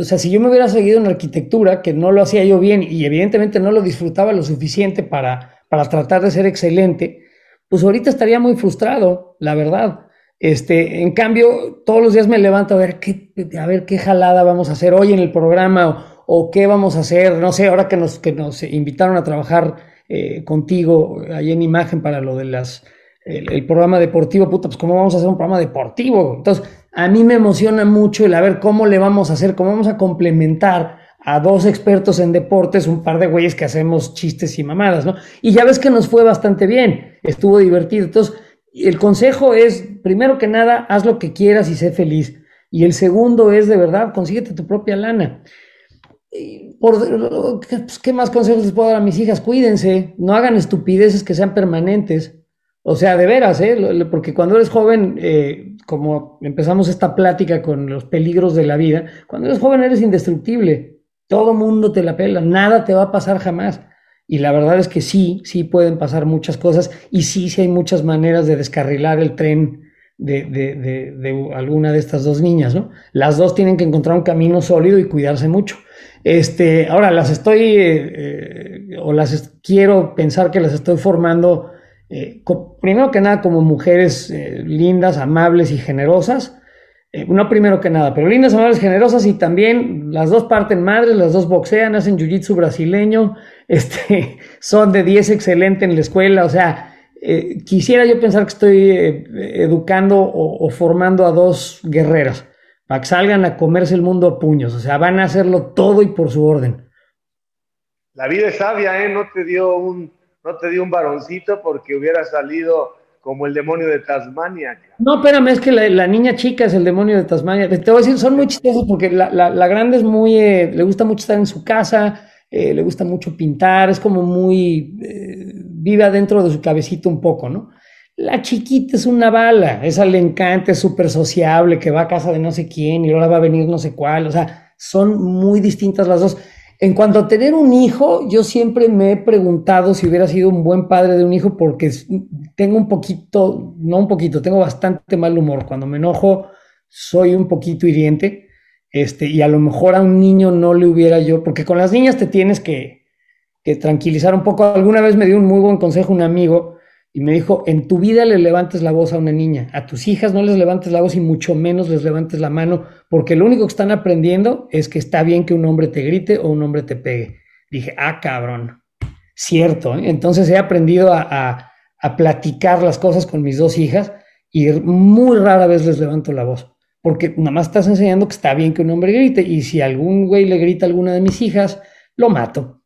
o sea, si yo me hubiera seguido en arquitectura, que no lo hacía yo bien y evidentemente no lo disfrutaba lo suficiente para, para tratar de ser excelente, pues ahorita estaría muy frustrado, la verdad. Este, en cambio, todos los días me levanto a ver qué, a ver qué jalada vamos a hacer hoy en el programa o, qué vamos a hacer. No sé, ahora que nos, que nos invitaron a trabajar eh, contigo ahí en imagen para lo de las el, programa deportivo, puta, pues cómo vamos a hacer un programa deportivo. Entonces, a mí me emociona mucho el a ver cómo le vamos a hacer, cómo vamos a complementar a dos expertos en deportes, un par de güeyes que hacemos chistes y mamadas, ¿no? Y ya ves que nos fue bastante bien, estuvo divertido. Entonces, el consejo es, primero que nada, haz lo que quieras y sé feliz. Y el segundo es, de verdad, consíguete tu propia lana. Por, pues, ¿Qué más consejos les puedo dar a mis hijas? Cuídense, no hagan estupideces que sean permanentes. O sea, de veras, ¿eh? porque cuando eres joven, eh, como empezamos esta plática con los peligros de la vida, cuando eres joven eres indestructible. Todo mundo te la pela, nada te va a pasar jamás. Y la verdad es que sí, sí pueden pasar muchas cosas y sí, sí hay muchas maneras de descarrilar el tren de, de, de, alguna de estas dos niñas, ¿no? Las dos tienen que encontrar un camino sólido y cuidarse mucho. Este, ahora las estoy, eh, eh, o las quiero pensar que las estoy formando, eh, primero que nada como mujeres lindas, amables y generosas, eh, no primero que nada, pero lindas, amables, generosas y también las dos parten madres, las dos boxean, hacen jiu-jitsu brasileño, este, son de 10 excelente en la escuela, o sea, eh, quisiera yo pensar que estoy eh, educando o, o, formando a dos guerreras para que salgan a comerse el mundo a puños, o sea, van a hacerlo todo y por su orden. La vida es sabia, ¿eh? No te dio un, no te dio un varoncito porque hubiera salido como el demonio de Tasmania. No, espérame, es que la, niña chica es el demonio de Tasmania. Te voy a decir, son muy chistosos porque la, la, grande es muy, eh, le gusta mucho estar en su casa, eh, le gusta mucho pintar, es como muy, eh, vive dentro de su cabecito un poco, ¿no? La chiquita es una bala, esa le encanta, es súper sociable, que va a casa de no sé quién y ahora va a venir no sé cuál, o sea, son muy distintas las dos. En cuanto a tener un hijo, yo siempre me he preguntado si hubiera sido un buen padre de un hijo porque tengo un poquito, no un poquito, tengo bastante mal humor. Cuando me enojo, soy un poquito hiriente. Este, y a lo mejor a un niño no le hubiera yo, porque con las niñas te tienes que, que tranquilizar un poco. Alguna vez me dio un muy buen consejo un amigo y me dijo, en tu vida le levantes la voz a una niña, a tus hijas no les levantes la voz y mucho menos les levantes la mano, porque lo único que están aprendiendo es que está bien que un hombre te grite o un hombre te pegue. Dije, ah, cabrón, cierto. ¿eh? Entonces he aprendido a, platicar las cosas con mis dos hijas y muy rara vez les levanto la voz, porque nada más estás enseñando que está bien que un hombre grite y si algún güey le grita a alguna de mis hijas, lo mato.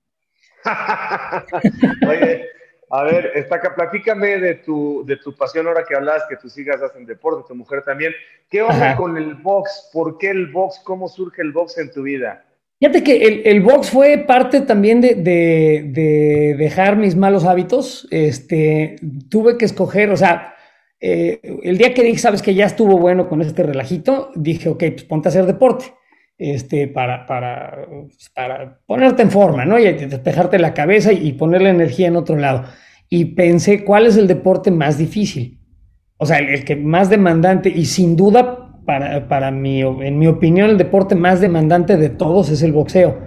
A ver, Estaca, platícame de tu, de tu pasión ahora que hablas, que tus hijas hacen deporte, tu mujer también. ¿Qué onda con el box? ¿Por qué el box? ¿Cómo surge el box en tu vida? Fíjate que el, el box fue parte también de, de, dejar mis malos hábitos. Este, tuve que escoger, o sea, eh, el día que dije, sabes que ya estuvo bueno con este relajito, dije, ok, pues ponte a hacer deporte este, para, para, para ponerte en forma, ¿no? Y despejarte la cabeza y poner la energía en otro lado. Y pensé, ¿cuál es el deporte más difícil? O sea, el, que más demandante y sin duda, para, para mi, en mi opinión, el deporte más demandante de todos es el boxeo.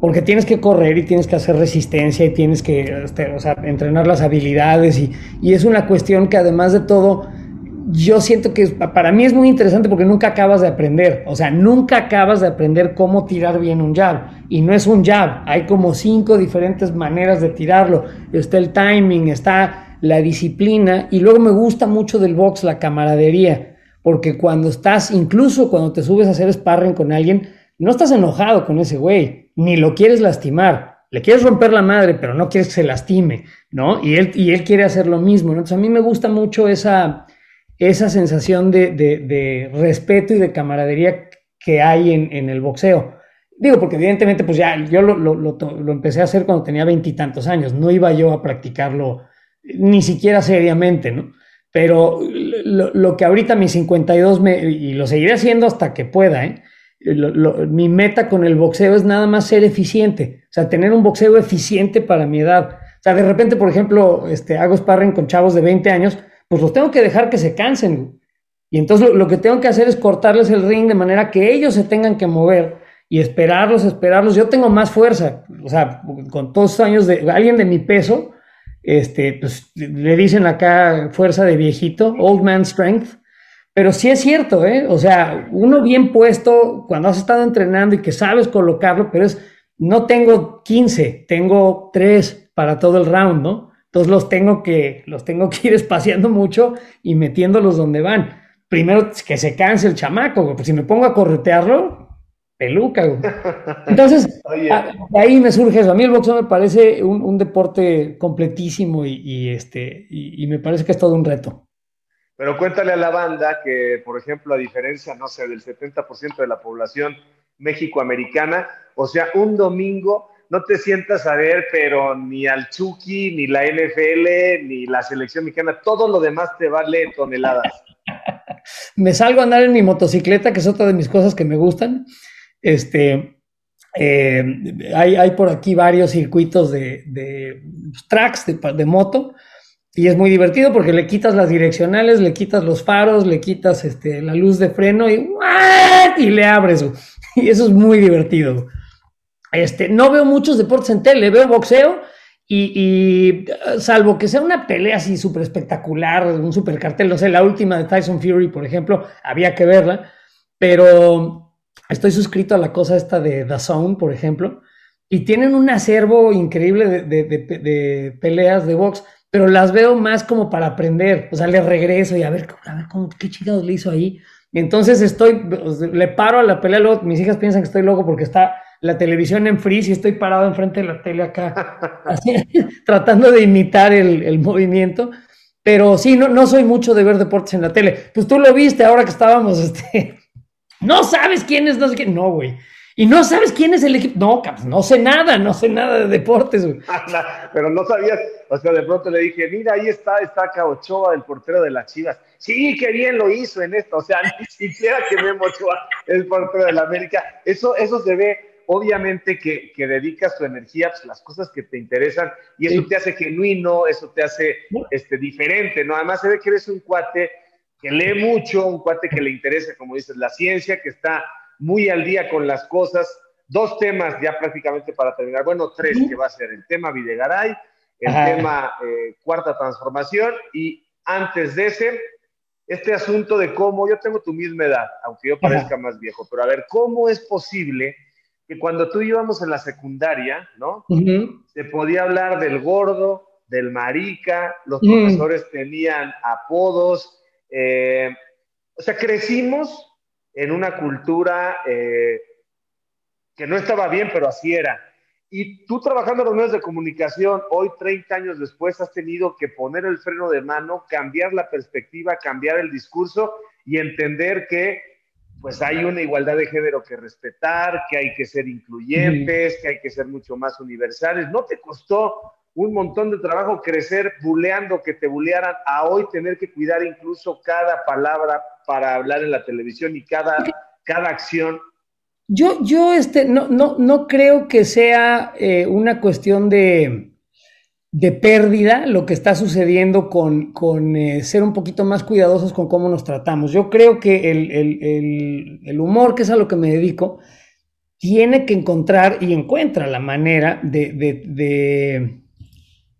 Porque tienes que correr y tienes que hacer resistencia y tienes que este, entrenar las habilidades y, y es una cuestión que además de todo yo siento que para mí es muy interesante porque nunca acabas de aprender, o sea, nunca acabas de aprender cómo tirar bien un jab. Y no es un jab, hay como cinco diferentes maneras de tirarlo. Está el timing, está la disciplina y luego me gusta mucho del box la camaradería, porque cuando estás, incluso cuando te subes a hacer sparring con alguien, no estás enojado con ese güey, ni lo quieres lastimar. Le quieres romper la madre, pero no quieres que se lastime, ¿no? Y él, y él quiere hacer lo mismo. Entonces a mí me gusta mucho esa, esa sensación de, respeto y de camaradería que hay en, el boxeo. Digo, porque evidentemente, pues ya yo lo, lo, empecé a hacer cuando tenía veintitantos años, no iba yo a practicarlo ni siquiera seriamente, ¿no? Pero lo, que ahorita mis 52, me, y lo seguiré haciendo hasta que pueda, ¿eh? mi meta con el boxeo es nada más ser eficiente, o sea, tener un boxeo eficiente para mi edad. O sea, de repente, por ejemplo, este, hago sparring con chavos de 20 años, pues los tengo que dejar que se cansen. Y entonces lo, que tengo que hacer es cortarles el ring de manera que ellos se tengan que mover y esperarlos, esperarlos. Yo tengo más fuerza, o sea, con todos estos años de alguien de mi peso, este, pues le dicen acá fuerza de viejito, old man strength. Pero sí es cierto, ¿eh? O sea, uno bien puesto cuando has estado entrenando y que sabes colocarlo, pero es, no tengo 15, tengo 3 para todo el round, ¿no? Entonces los tengo que, los tengo que ir espaciando mucho y metiéndolos donde van. Primero que se canse el chamaco, pues si me pongo a corretearlo, peluca, güey. Entonces, ahí me surge eso. A mí el boxeo me parece un, deporte completísimo y, este, y me parece que es todo un reto. Pero cuéntale a la banda que, por ejemplo, a diferencia, no sé, del 70% de la población mexicoamericana, o sea, un domingo no te sientas a ver, pero ni al Chucky, ni la NFL, ni la selección mexicana, todo lo demás te vale toneladas. me salgo a andar en mi motocicleta, que es otra de mis cosas que me gustan. Este, eh, hay, por aquí varios circuitos de, de tracks de, de moto y es muy divertido porque le quitas las direccionales, le quitas los faros, le quitas este, la luz de freno y, y le abres. Y eso es muy divertido. Este, no veo muchos deportes en tele, veo boxeo y, salvo que sea una pelea así súper espectacular, un súper cartel, no sé, la última de Tyson Fury, por ejemplo, había que verla, pero estoy suscrito a la cosa esta de The Zone, por ejemplo, y tienen un acervo increíble de, de, de peleas de box pero las veo más como para aprender, o sea, le regreso y a ver, a ver cómo, qué chingados le hizo ahí. Y entonces estoy, le paro a la pelea, luego mis hijas piensan que estoy loco porque está la televisión en freeze y estoy parado enfrente de la tele acá, tratando de imitar el, el, movimiento. Pero sí, no, no soy mucho de ver deportes en la tele. Pues tú lo viste ahora que estábamos, este, no sabes quién es, no sé quién, no, güey. Y no sabes quién es el equipo. No, no sé nada, no sé nada de deportes, güey. Pero no sabías, o sea, de pronto le dije, mira, ahí está, está Ochoa, el portero de las Chivas. Sí, qué bien lo hizo en esto. O sea, ni siquiera que Memo Ochoa el portero de la América. Eso, eso se ve, obviamente, que, que dedicas tu energía a pues, las cosas que te interesan y eso te hace genuino, eso te hace este, diferente, ¿no? Además, se ve que eres un cuate que lee mucho, un cuate que le interesa, como dices, la ciencia, que está muy al día con las cosas. Dos temas ya prácticamente para terminar. Bueno, tres que va a ser el tema Videgaray, el tema eh, Cuarta Transformación y antes de ese, este asunto de cómo yo tengo tu misma edad, aunque yo parezca más viejo, pero a ver, ¿cómo es posible que cuando tú íbamos en la secundaria, ¿no? Se podía hablar del gordo, del marica, los profesores tenían apodos, eh, o sea, crecimos en una cultura eh, que no estaba bien, pero así era. Y tú trabajando en los medios de comunicación, hoy 30 años después, has tenido que poner el freno de mano, cambiar la perspectiva, cambiar el discurso y entender que pues hay una igualdad de género que respetar, que hay que ser incluyentes, que hay que ser mucho más universales. ¿No te costó un montón de trabajo crecer buleando que te bulearan a hoy tener que cuidar incluso cada palabra para hablar en la televisión y cada, cada acción? Yo, yo este, no, no, no creo que sea eh, una cuestión de, de, pérdida lo que está sucediendo con, con eh, ser un poquito más cuidadosos con cómo nos tratamos. Yo creo que el, el, el humor, que es a lo que me dedico, tiene que encontrar y encuentra la manera de, de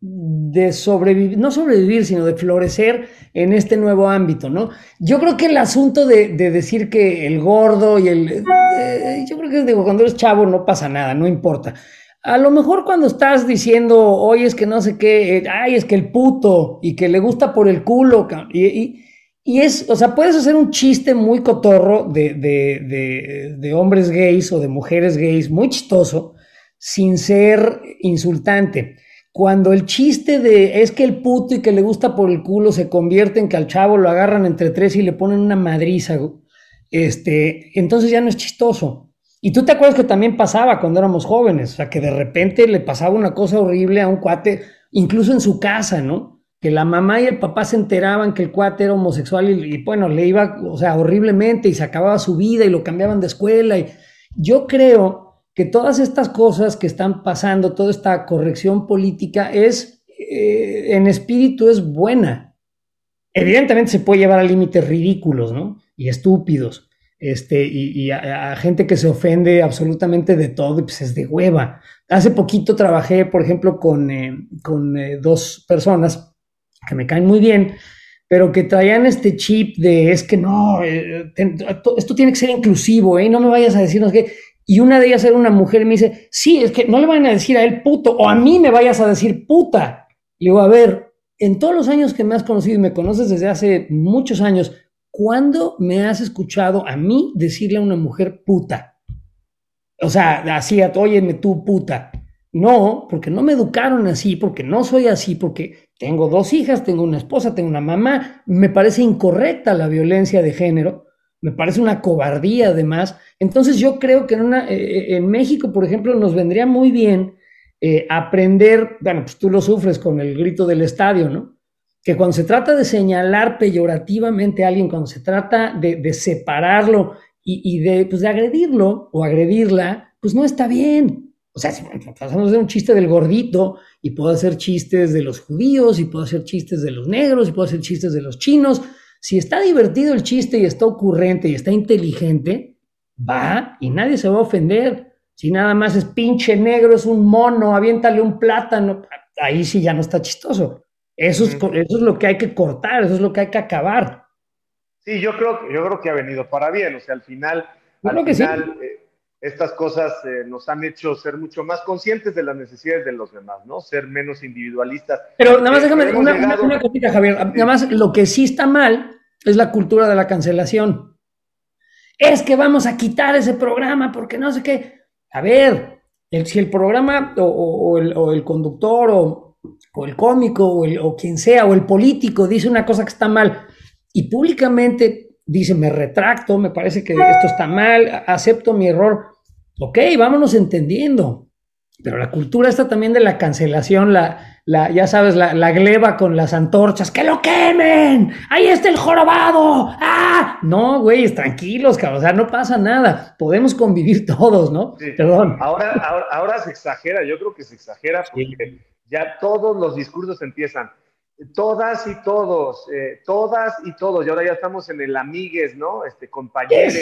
de sobrevivir, no sobrevivir, sino de florecer en este nuevo ámbito, ¿no? Yo creo que el asunto de, decir que el gordo y el... Eh, yo creo que digo, cuando eres chavo no pasa nada, no importa. A lo mejor cuando estás diciendo, oye, es que no sé qué, eh, ay, es que el puto, y que le gusta por el culo, y, es, o sea, puedes hacer un chiste muy cotorro de, de, de hombres gays o de mujeres gays, muy chistoso, sin ser insultante cuando el chiste de es que el puto y que le gusta por el culo se convierte en que al chavo lo agarran entre tres y le ponen una madriza, este, entonces ya no es chistoso. Y tú te acuerdas que también pasaba cuando éramos jóvenes, o sea, que de repente le pasaba una cosa horrible a un cuate, incluso en su casa, ¿no? Que la mamá y el papá se enteraban que el cuate era homosexual y, bueno, le iba, o sea, horriblemente y se acababa su vida y lo cambiaban de escuela. Y yo creo que todas estas cosas que están pasando, toda esta corrección política es, eh, en espíritu es buena. Evidentemente se puede llevar a límites ridículos, ¿no? Y estúpidos este, y, a, gente que se ofende absolutamente de todo, y pues es de hueva. Hace poquito trabajé, por ejemplo, con, eh, con eh, dos personas que me caen muy bien, pero que traían este chip de es que no, eh, esto tiene que ser inclusivo, ¿eh? no me vayas a decirnos que... Y una de ellas era una mujer y me dice, sí, es que no le van a decir a él puto, o a mí me vayas a decir puta. Y digo, a ver, en todos los años que me has conocido y me conoces desde hace muchos años, ¿Cuándo me has escuchado a mí decirle a una mujer puta? O sea, así, óyeme tú puta. No, porque no me educaron así, porque no soy así, porque tengo dos hijas, tengo una esposa, tengo una mamá. Me parece incorrecta la violencia de género, me parece una cobardía además. Entonces yo creo que en, eh, eh, México, por ejemplo, nos vendría muy bien eh, aprender, bueno, pues tú lo sufres con el grito del estadio, ¿no? Que cuando se trata de señalar peyorativamente a alguien, cuando se trata de, separarlo y, de, pues, de agredirlo o agredirla, pues no está bien. O sea, si pasamos de un chiste del gordito y puedo hacer chistes de los judíos y puedo hacer chistes de los negros y puedo hacer chistes de los chinos, si está divertido el chiste y está ocurrente y está inteligente, va y nadie se va a ofender. Si nada más es pinche negro, es un mono, aviéntale un plátano, ahí sí ya no está chistoso. Eso es, eso es lo que hay que cortar, eso es lo que hay que acabar. Sí, yo creo, yo creo que ha venido para bien. O sea, al final, al final eh, estas cosas eh, nos han hecho ser mucho más conscientes de las necesidades de los demás, ¿no? Ser menos individualistas. Pero nada más eh, déjame una, una, cosita, Javier. Nada más lo que sí está mal es la cultura de la cancelación. Es que vamos a quitar ese programa porque no sé qué. A ver, si el programa o, el, o el conductor o o el cómico o, o quien sea, o el político dice una cosa que está mal y públicamente dice, me retracto, me parece que esto está mal, acepto mi error, ok, vámonos entendiendo. Pero la cultura está también de la cancelación, la, la ya sabes, la, la, gleba con las antorchas, ¡que lo quemen! ¡Ahí está el jorobado! ¡Ah! No, güey, tranquilos, cabrón, o sea, no pasa nada, podemos convivir todos, ¿no? Perdón. Ahora, ahora, ahora, se exagera, yo creo que se exagera porque ya todos los discursos empiezan. Todas y todos, eh, todas y todos, y ahora ya estamos en el amigues, ¿no? Este, compañeros.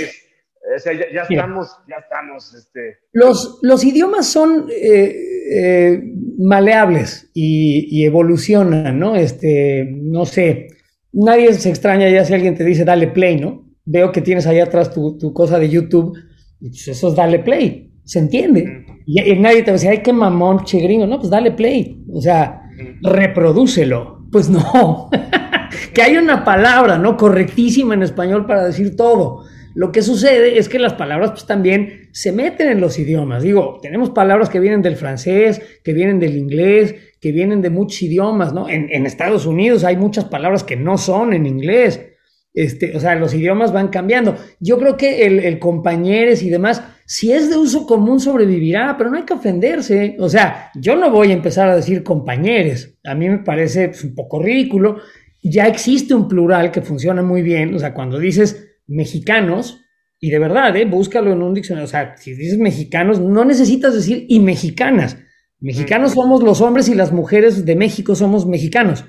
O sea, ya, estamos, ya estamos. Este... Los, los idiomas son eh, eh, maleables y, evolucionan, ¿no? Este, no sé, nadie se extraña ya si alguien te dice dale play, ¿no? Veo que tienes ahí atrás tu, tu cosa de YouTube, y pues eso es dale play, se entiende. Y, nadie te va a decir, ay, qué mamón, che gringo. No, pues dale play. O sea, reprodúcelo. Pues no. que hay una palabra, ¿no? Correctísima en español para decir todo. Lo que sucede es que las palabras pues también se meten en los idiomas. Digo, tenemos palabras que vienen del francés, que vienen del inglés, que vienen de muchos idiomas, ¿no? En, en Estados Unidos hay muchas palabras que no son en inglés. Este, o sea, los idiomas van cambiando. Yo creo que el, el compañeros y demás si es de uso común sobrevivirá, pero no hay que ofenderse. O sea, yo no voy a empezar a decir compañeros. A mí me parece pues, un poco ridículo. Ya existe un plural que funciona muy bien. O sea, cuando dices mexicanos, y de verdad, ¿eh? búscalo en un diccionario. O sea, si dices mexicanos, no necesitas decir y mexicanas. Mexicanos somos los hombres y las mujeres de México somos mexicanos.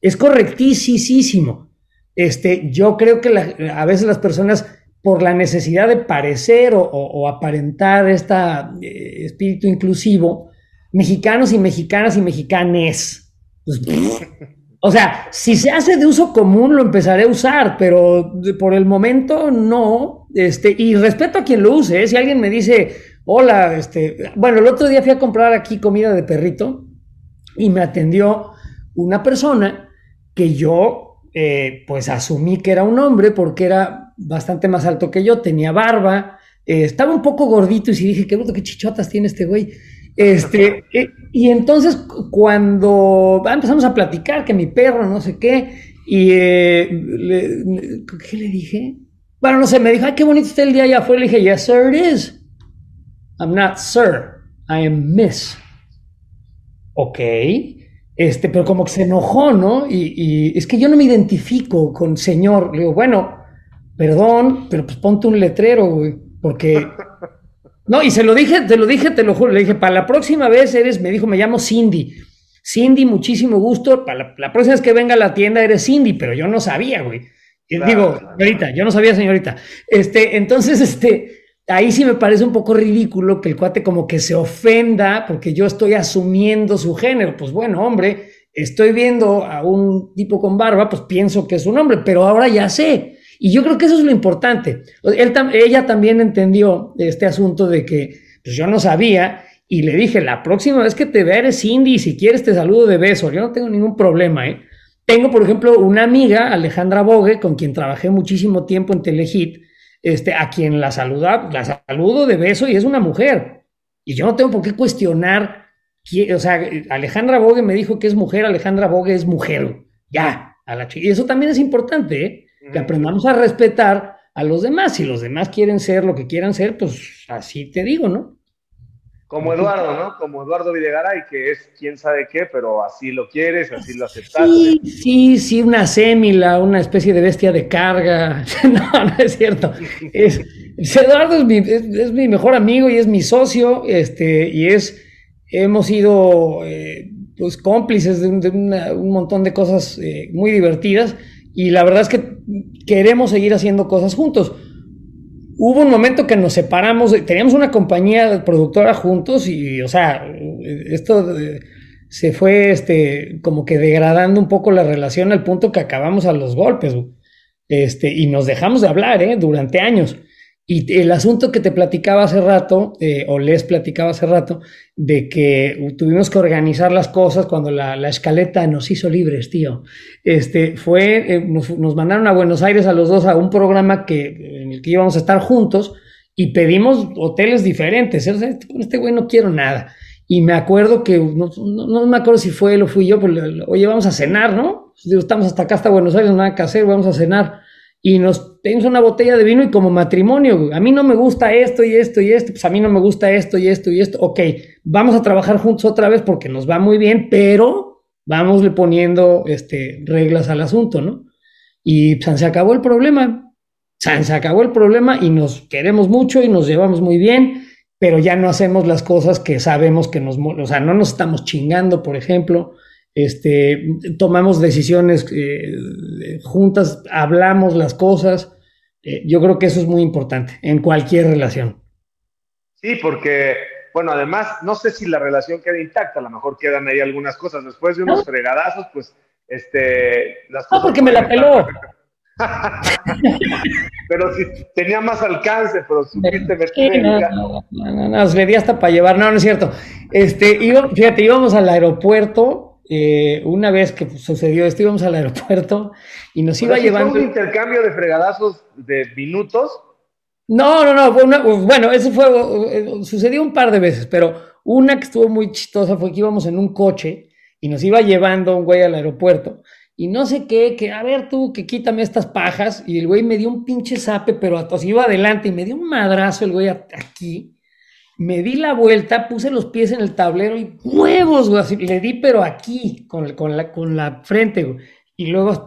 Es correctísimo. Este, yo creo que a veces las personas por la necesidad de parecer o, aparentar este espíritu inclusivo, mexicanos y mexicanas y mexicanes. Pues, o sea, si se hace de uso común lo empezaré a usar, pero por el momento no. Este, y respeto a quien lo use. ¿eh? Si alguien me dice, hola, este, bueno, el otro día fui a comprar aquí comida de perrito y me atendió una persona que yo, eh, pues asumí que era un hombre porque era bastante más alto que yo, tenía barba, eh, estaba un poco gordito y sí dije, qué bruto, qué chichotas tiene este güey. Este, eh, y entonces cuando empezamos a platicar que mi perro, no sé qué, y eh, ¿qué le dije? Bueno, no sé, me dijo, ay, qué bonito está el día allá afuera. Le dije, yes, sir, it is. I'm not sir, I am miss. Ok. Este, pero como que se enojó, ¿no? Y, y, es que yo no me identifico con señor. Le digo, bueno, perdón, pero pues ponte un letrero, güey, porque... No, y se lo dije, te lo dije, te lo juro, le dije, para la próxima vez eres, me dijo, me llamo Cindy. Cindy, muchísimo gusto, para la, próxima vez que venga a la tienda eres Cindy, pero yo no sabía, güey. Digo, señorita, yo no sabía, señorita. Este, entonces, este, ahí sí me parece un poco ridículo que el cuate como que se ofenda porque yo estoy asumiendo su género. Pues bueno, hombre, estoy viendo a un tipo con barba, pues pienso que es un hombre, pero ahora ya sé. Y yo creo que eso es lo importante. ella también entendió este asunto de que pues yo no sabía y le dije, la próxima vez que te vea eres Cindy, si quieres te saludo de beso, yo no tengo ningún problema, ¿eh? Tengo, por ejemplo, una amiga, Alejandra Bogue, con quien trabajé muchísimo tiempo en Telehit, este, a quien la saluda, la saludo de beso y es una mujer. Y yo no tengo por qué cuestionar, o sea, Alejandra Bogue me dijo que es mujer, Alejandra Bogue es mujer. Ya, a la Y eso también es importante, ¿eh? que aprendamos a respetar a los demás. Si los demás quieren ser lo que quieran ser, pues así te digo, ¿no? Como Eduardo, ¿no? Como Eduardo Videgaray, que es quién sabe qué, pero así lo quieres, así lo aceptas. Sí, sí, sí, una sémila, una especie de bestia de carga. no, no es cierto. Es, Eduardo es mi, es, mi, mejor amigo y es mi socio, este, y es, hemos sido eh, pues cómplices de, un, montón de cosas eh, muy divertidas, y la verdad es que queremos seguir haciendo cosas juntos hubo un momento que nos separamos, teníamos una compañía productora juntos y, o sea, esto se fue este, como que degradando un poco la relación al punto que acabamos a los golpes, este, y nos dejamos de hablar, ¿eh? Durante años. Y el asunto que te platicaba hace rato, eh, o les platicaba hace rato, de que tuvimos que organizar las cosas cuando la, escaleta nos hizo libres, tío. Este, fue, eh, nos, mandaron a Buenos Aires a los dos a un programa que, en el que íbamos a estar juntos y pedimos hoteles diferentes. Con este güey no quiero nada. Y me acuerdo que, no, no, me acuerdo si fue él o fui yo, pero oye, vamos a cenar, ¿no? estamos hasta acá, hasta Buenos Aires, no nada que hacer, vamos a cenar y nos tenemos una botella de vino y como matrimonio, a mí no me gusta esto y esto y esto, pues a mí no me gusta esto y esto y esto, ok, vamos a trabajar juntos otra vez porque nos va muy bien, pero vamos poniendo este, reglas al asunto, ¿no? Y pues, se acabó el problema, se acabó el problema y nos queremos mucho y nos llevamos muy bien, pero ya no hacemos las cosas que sabemos que nos, o sea, no nos estamos chingando, por ejemplo, este, tomamos decisiones eh, juntas, hablamos las cosas. Eh, yo creo que eso es muy importante en cualquier relación. Sí, porque, bueno, además, no sé si la relación queda intacta, a lo mejor quedan ahí algunas cosas. Después de unos fregadazos, pues, este, las cosas. porque me la peló. pero si tenía más alcance, pero supiste meter. no, no, no, no, le di hasta para llevar, no, no es cierto. Este, fíjate, íbamos al aeropuerto eh, una vez que sucedió esto, íbamos al aeropuerto y nos iba llevando. ¿Fue un intercambio de fregadazos de minutos? No, no, no, bueno, eso fue, eh, sucedió un par de veces, pero una que estuvo muy chistosa fue que íbamos en un coche y nos iba llevando un güey al aeropuerto y no sé qué, que a ver tú, que quítame estas pajas y el güey me dio un pinche zape, pero a iba adelante y me dio un madrazo el güey aquí me di la vuelta, puse los pies en el tablero y huevos, güey, le di, pero aquí, con, con, la, con la frente, güey. Y luego,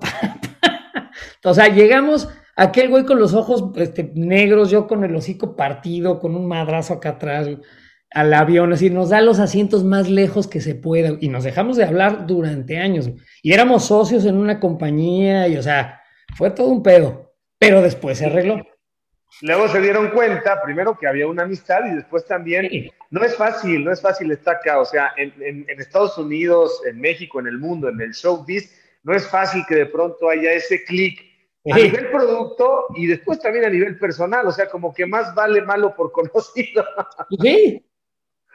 o sea, llegamos, aquel güey con los ojos este, negros, yo con el hocico partido, con un madrazo acá atrás, al avión, así, nos da los asientos más lejos que se pueda, y nos dejamos de hablar durante años, y éramos socios en una compañía, y o sea, fue todo un pedo, pero después se arregló. Luego se dieron cuenta, primero, que había una amistad y después también, no es fácil, no es fácil estar acá, o sea, en, Estados Unidos, en México, en el mundo, en el showbiz, no es fácil que de pronto haya ese clic a nivel producto y después también a nivel personal, o sea, como que más vale malo por conocido. Sí.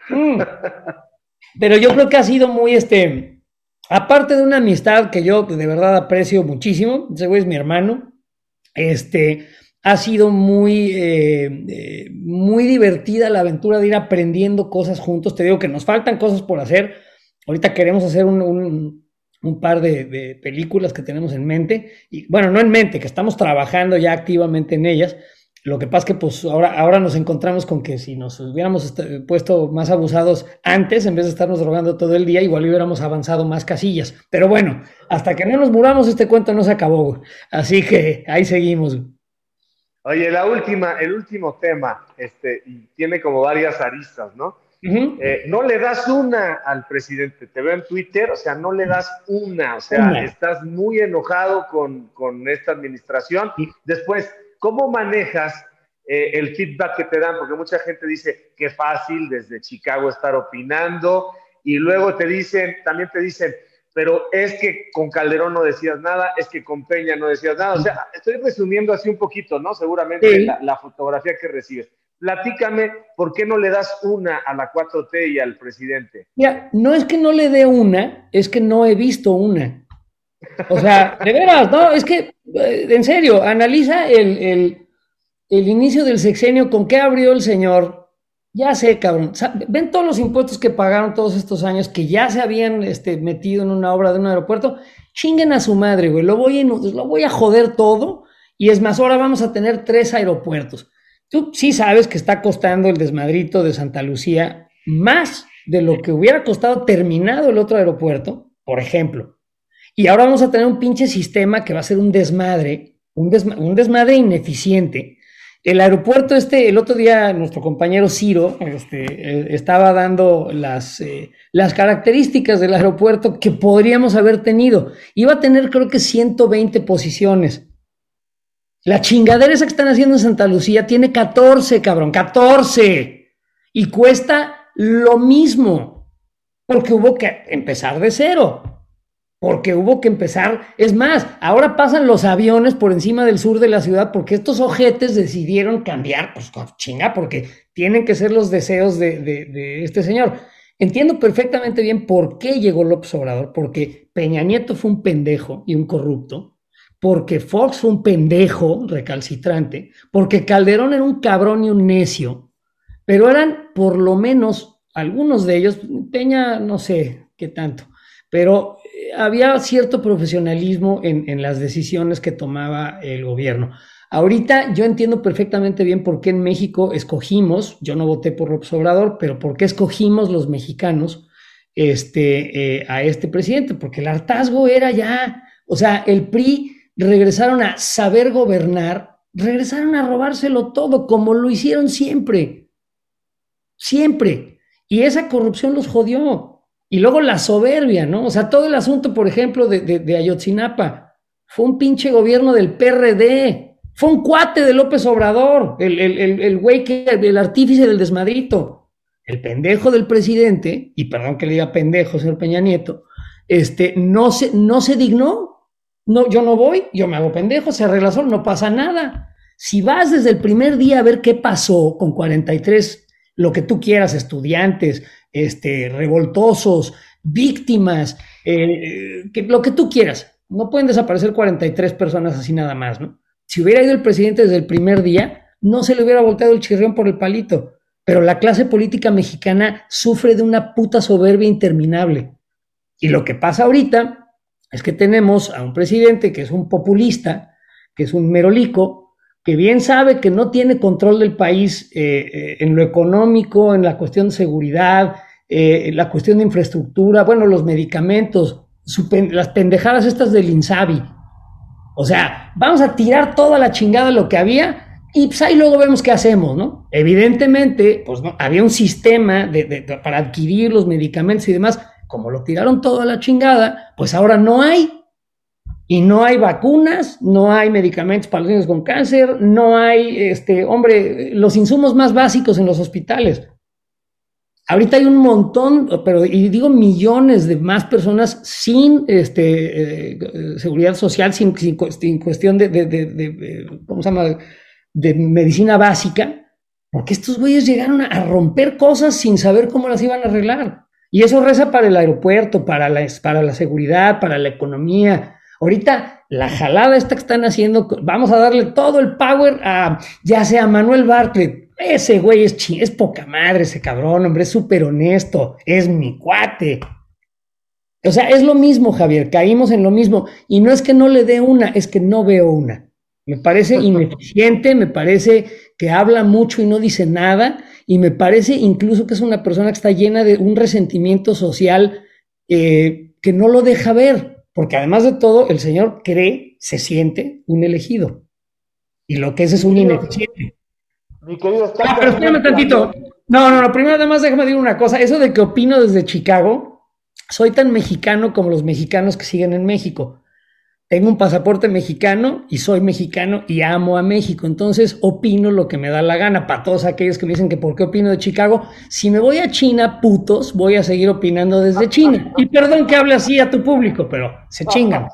Mm. Pero yo creo que ha sido muy, este, aparte de una amistad que yo de verdad aprecio muchísimo, ese güey es mi hermano, este, ha sido muy, eh, eh, muy divertida la aventura de ir aprendiendo cosas juntos. Te digo que nos faltan cosas por hacer. Ahorita queremos hacer un, par de, películas que tenemos en mente. Y bueno, no en mente, que estamos trabajando ya activamente en ellas. Lo que pasa es que pues ahora, ahora nos encontramos con que si nos hubiéramos puesto más abusados antes, en vez de estarnos drogando todo el día, igual hubiéramos avanzado más casillas. Pero bueno, hasta que no nos muramos, este cuento no se acabó. Así que ahí seguimos. Oye, la última, el último tema, este, y tiene como varias aristas, ¿no? Eh, no le das una al presidente, te veo en Twitter, o sea, no le das una, o sea, estás muy enojado con, con esta administración. Después, ¿cómo manejas eh, el feedback que te dan? Porque mucha gente dice, qué fácil desde Chicago estar opinando, y luego te dicen, también te dicen, pero es que con Calderón no decías nada, es que con Peña no decías nada. O sea, estoy resumiendo así un poquito, ¿no? Seguramente la, la, fotografía que recibes. Platícame, ¿por qué no le das una a la 4T y al presidente? Mira, no es que no le dé una, es que no he visto una. O sea, de veras, no, es que, eh, en serio, analiza el, inicio del sexenio, con qué abrió el señor. Ya sé, cabrón. ven todos los impuestos que pagaron todos estos años que ya se habían este, metido en una obra de un aeropuerto. Chinguen a su madre, güey. Lo voy, lo voy a joder todo. Y es más, ahora vamos a tener tres aeropuertos. Tú sí sabes que está costando el desmadrito de Santa Lucía más de lo que hubiera costado terminado el otro aeropuerto, por ejemplo. Y ahora vamos a tener un pinche sistema que va a ser un desmadre, un, desmadre ineficiente. El aeropuerto este, el otro día nuestro compañero Ciro este, eh, estaba dando las, eh, las características del aeropuerto que podríamos haber tenido. Iba a tener creo que 120 posiciones. La chingadera esa que están haciendo en Santa Lucía tiene 14, cabrón, 14. Y cuesta lo mismo. Porque hubo que empezar de cero. Porque hubo que empezar. Es más, ahora pasan los aviones por encima del sur de la ciudad porque estos ojetes decidieron cambiar. Pues chinga, porque tienen que ser los deseos de, de este señor. Entiendo perfectamente bien por qué llegó López Obrador. Porque Peña Nieto fue un pendejo y un corrupto porque Fox fue un pendejo recalcitrante, porque Calderón era un cabrón y un necio, pero eran por lo menos algunos de ellos, Peña no sé qué tanto, pero había cierto profesionalismo en, las decisiones que tomaba el gobierno. Ahorita yo entiendo perfectamente bien por qué en México escogimos, yo no voté por López Obrador, pero por qué escogimos los mexicanos este, eh, a este presidente, porque el hartazgo era ya, o sea, el PRI regresaron a saber gobernar, regresaron a robárselo todo, como lo hicieron siempre. Siempre. Y esa corrupción los jodió. Y luego la soberbia, ¿no? O sea, todo el asunto, por ejemplo, de, Ayotzinapa, fue un pinche gobierno del PRD, fue un cuate de López Obrador, el, el, el, güey que, el artífice del desmadrito, el pendejo del presidente, y perdón que le diga pendejo, señor Peña Nieto, este, no se, no se dignó no, yo no voy, yo me hago pendejo, se arregla solo, no pasa nada. Si vas desde el primer día a ver qué pasó con 43, lo que tú quieras, estudiantes, este, revoltosos, víctimas, eh, que, lo que tú quieras, no pueden desaparecer 43 personas así nada más, ¿no? Si hubiera ido el presidente desde el primer día, no se le hubiera volteado el chirrión por el palito. Pero la clase política mexicana sufre de una puta soberbia interminable. Y lo que pasa ahorita es que tenemos a un presidente que es un populista, que es un merolico, que bien sabe que no tiene control del país eh, eh, en lo económico, en la cuestión de seguridad, eh, la cuestión de infraestructura, bueno, los medicamentos, las pendejadas estas del INSABI. O sea, vamos a tirar toda la chingada lo que había y pues ahí luego vemos qué hacemos, ¿no? Evidentemente, pues no, había un sistema para adquirir los medicamentos y demás, como lo tiraron todo a la chingada, pues ahora no hay. Y no hay vacunas, no hay medicamentos para los niños con cáncer, no hay, este, hombre, los insumos más básicos en los hospitales. Ahorita hay un montón, pero y digo millones de más personas sin este, eh, seguridad social, sin, cuestión de, de, de, ¿cómo se llama?, de medicina básica, porque estos güeyes llegaron a romper cosas sin saber cómo las iban a arreglar. Y eso reza para el aeropuerto, para la, para la seguridad, para la economía. Ahorita la jalada esta que están haciendo, vamos a darle todo el power a ya sea Manuel Bartlett. Ese güey es, es poca madre, ese cabrón, hombre, es súper honesto, es mi cuate. O sea, es lo mismo, Javier, caímos en lo mismo. Y no es que no le dé una, es que no veo una. Me parece ineficiente, me parece que habla mucho y no dice nada, y me parece incluso que es una persona que está llena de un resentimiento social eh, que no lo deja ver, porque además de todo, el señor cree, se siente un elegido. Y lo que es es un ineficiente. Mi querido Ah, pero espérame tantito. No, no, no, primero además déjame decir una cosa. Eso de que opino desde Chicago, soy tan mexicano como los mexicanos que siguen en México. Tengo un pasaporte mexicano y soy mexicano y amo a México. Entonces opino lo que me da la gana. Para todos aquellos que me dicen que por qué opino de Chicago, si me voy a China, putos, voy a seguir opinando desde China. Y perdón que hable así a tu público, pero se chingan.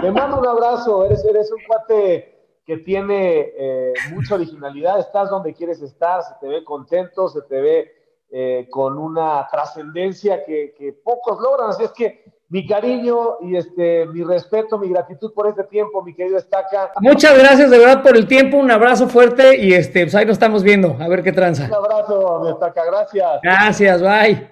Te mando un abrazo. Eres, eres un cuate que tiene eh, mucha originalidad. Estás donde quieres estar, se te ve contento, se te ve eh, con una trascendencia que, que pocos logran. Así es que mi cariño y este mi respeto, mi gratitud por este tiempo, mi querido Estaca. Muchas gracias de verdad por el tiempo, un abrazo fuerte y este, pues ahí nos estamos viendo, a ver qué tranza. Un abrazo, mi Estaca, gracias. Gracias, bye.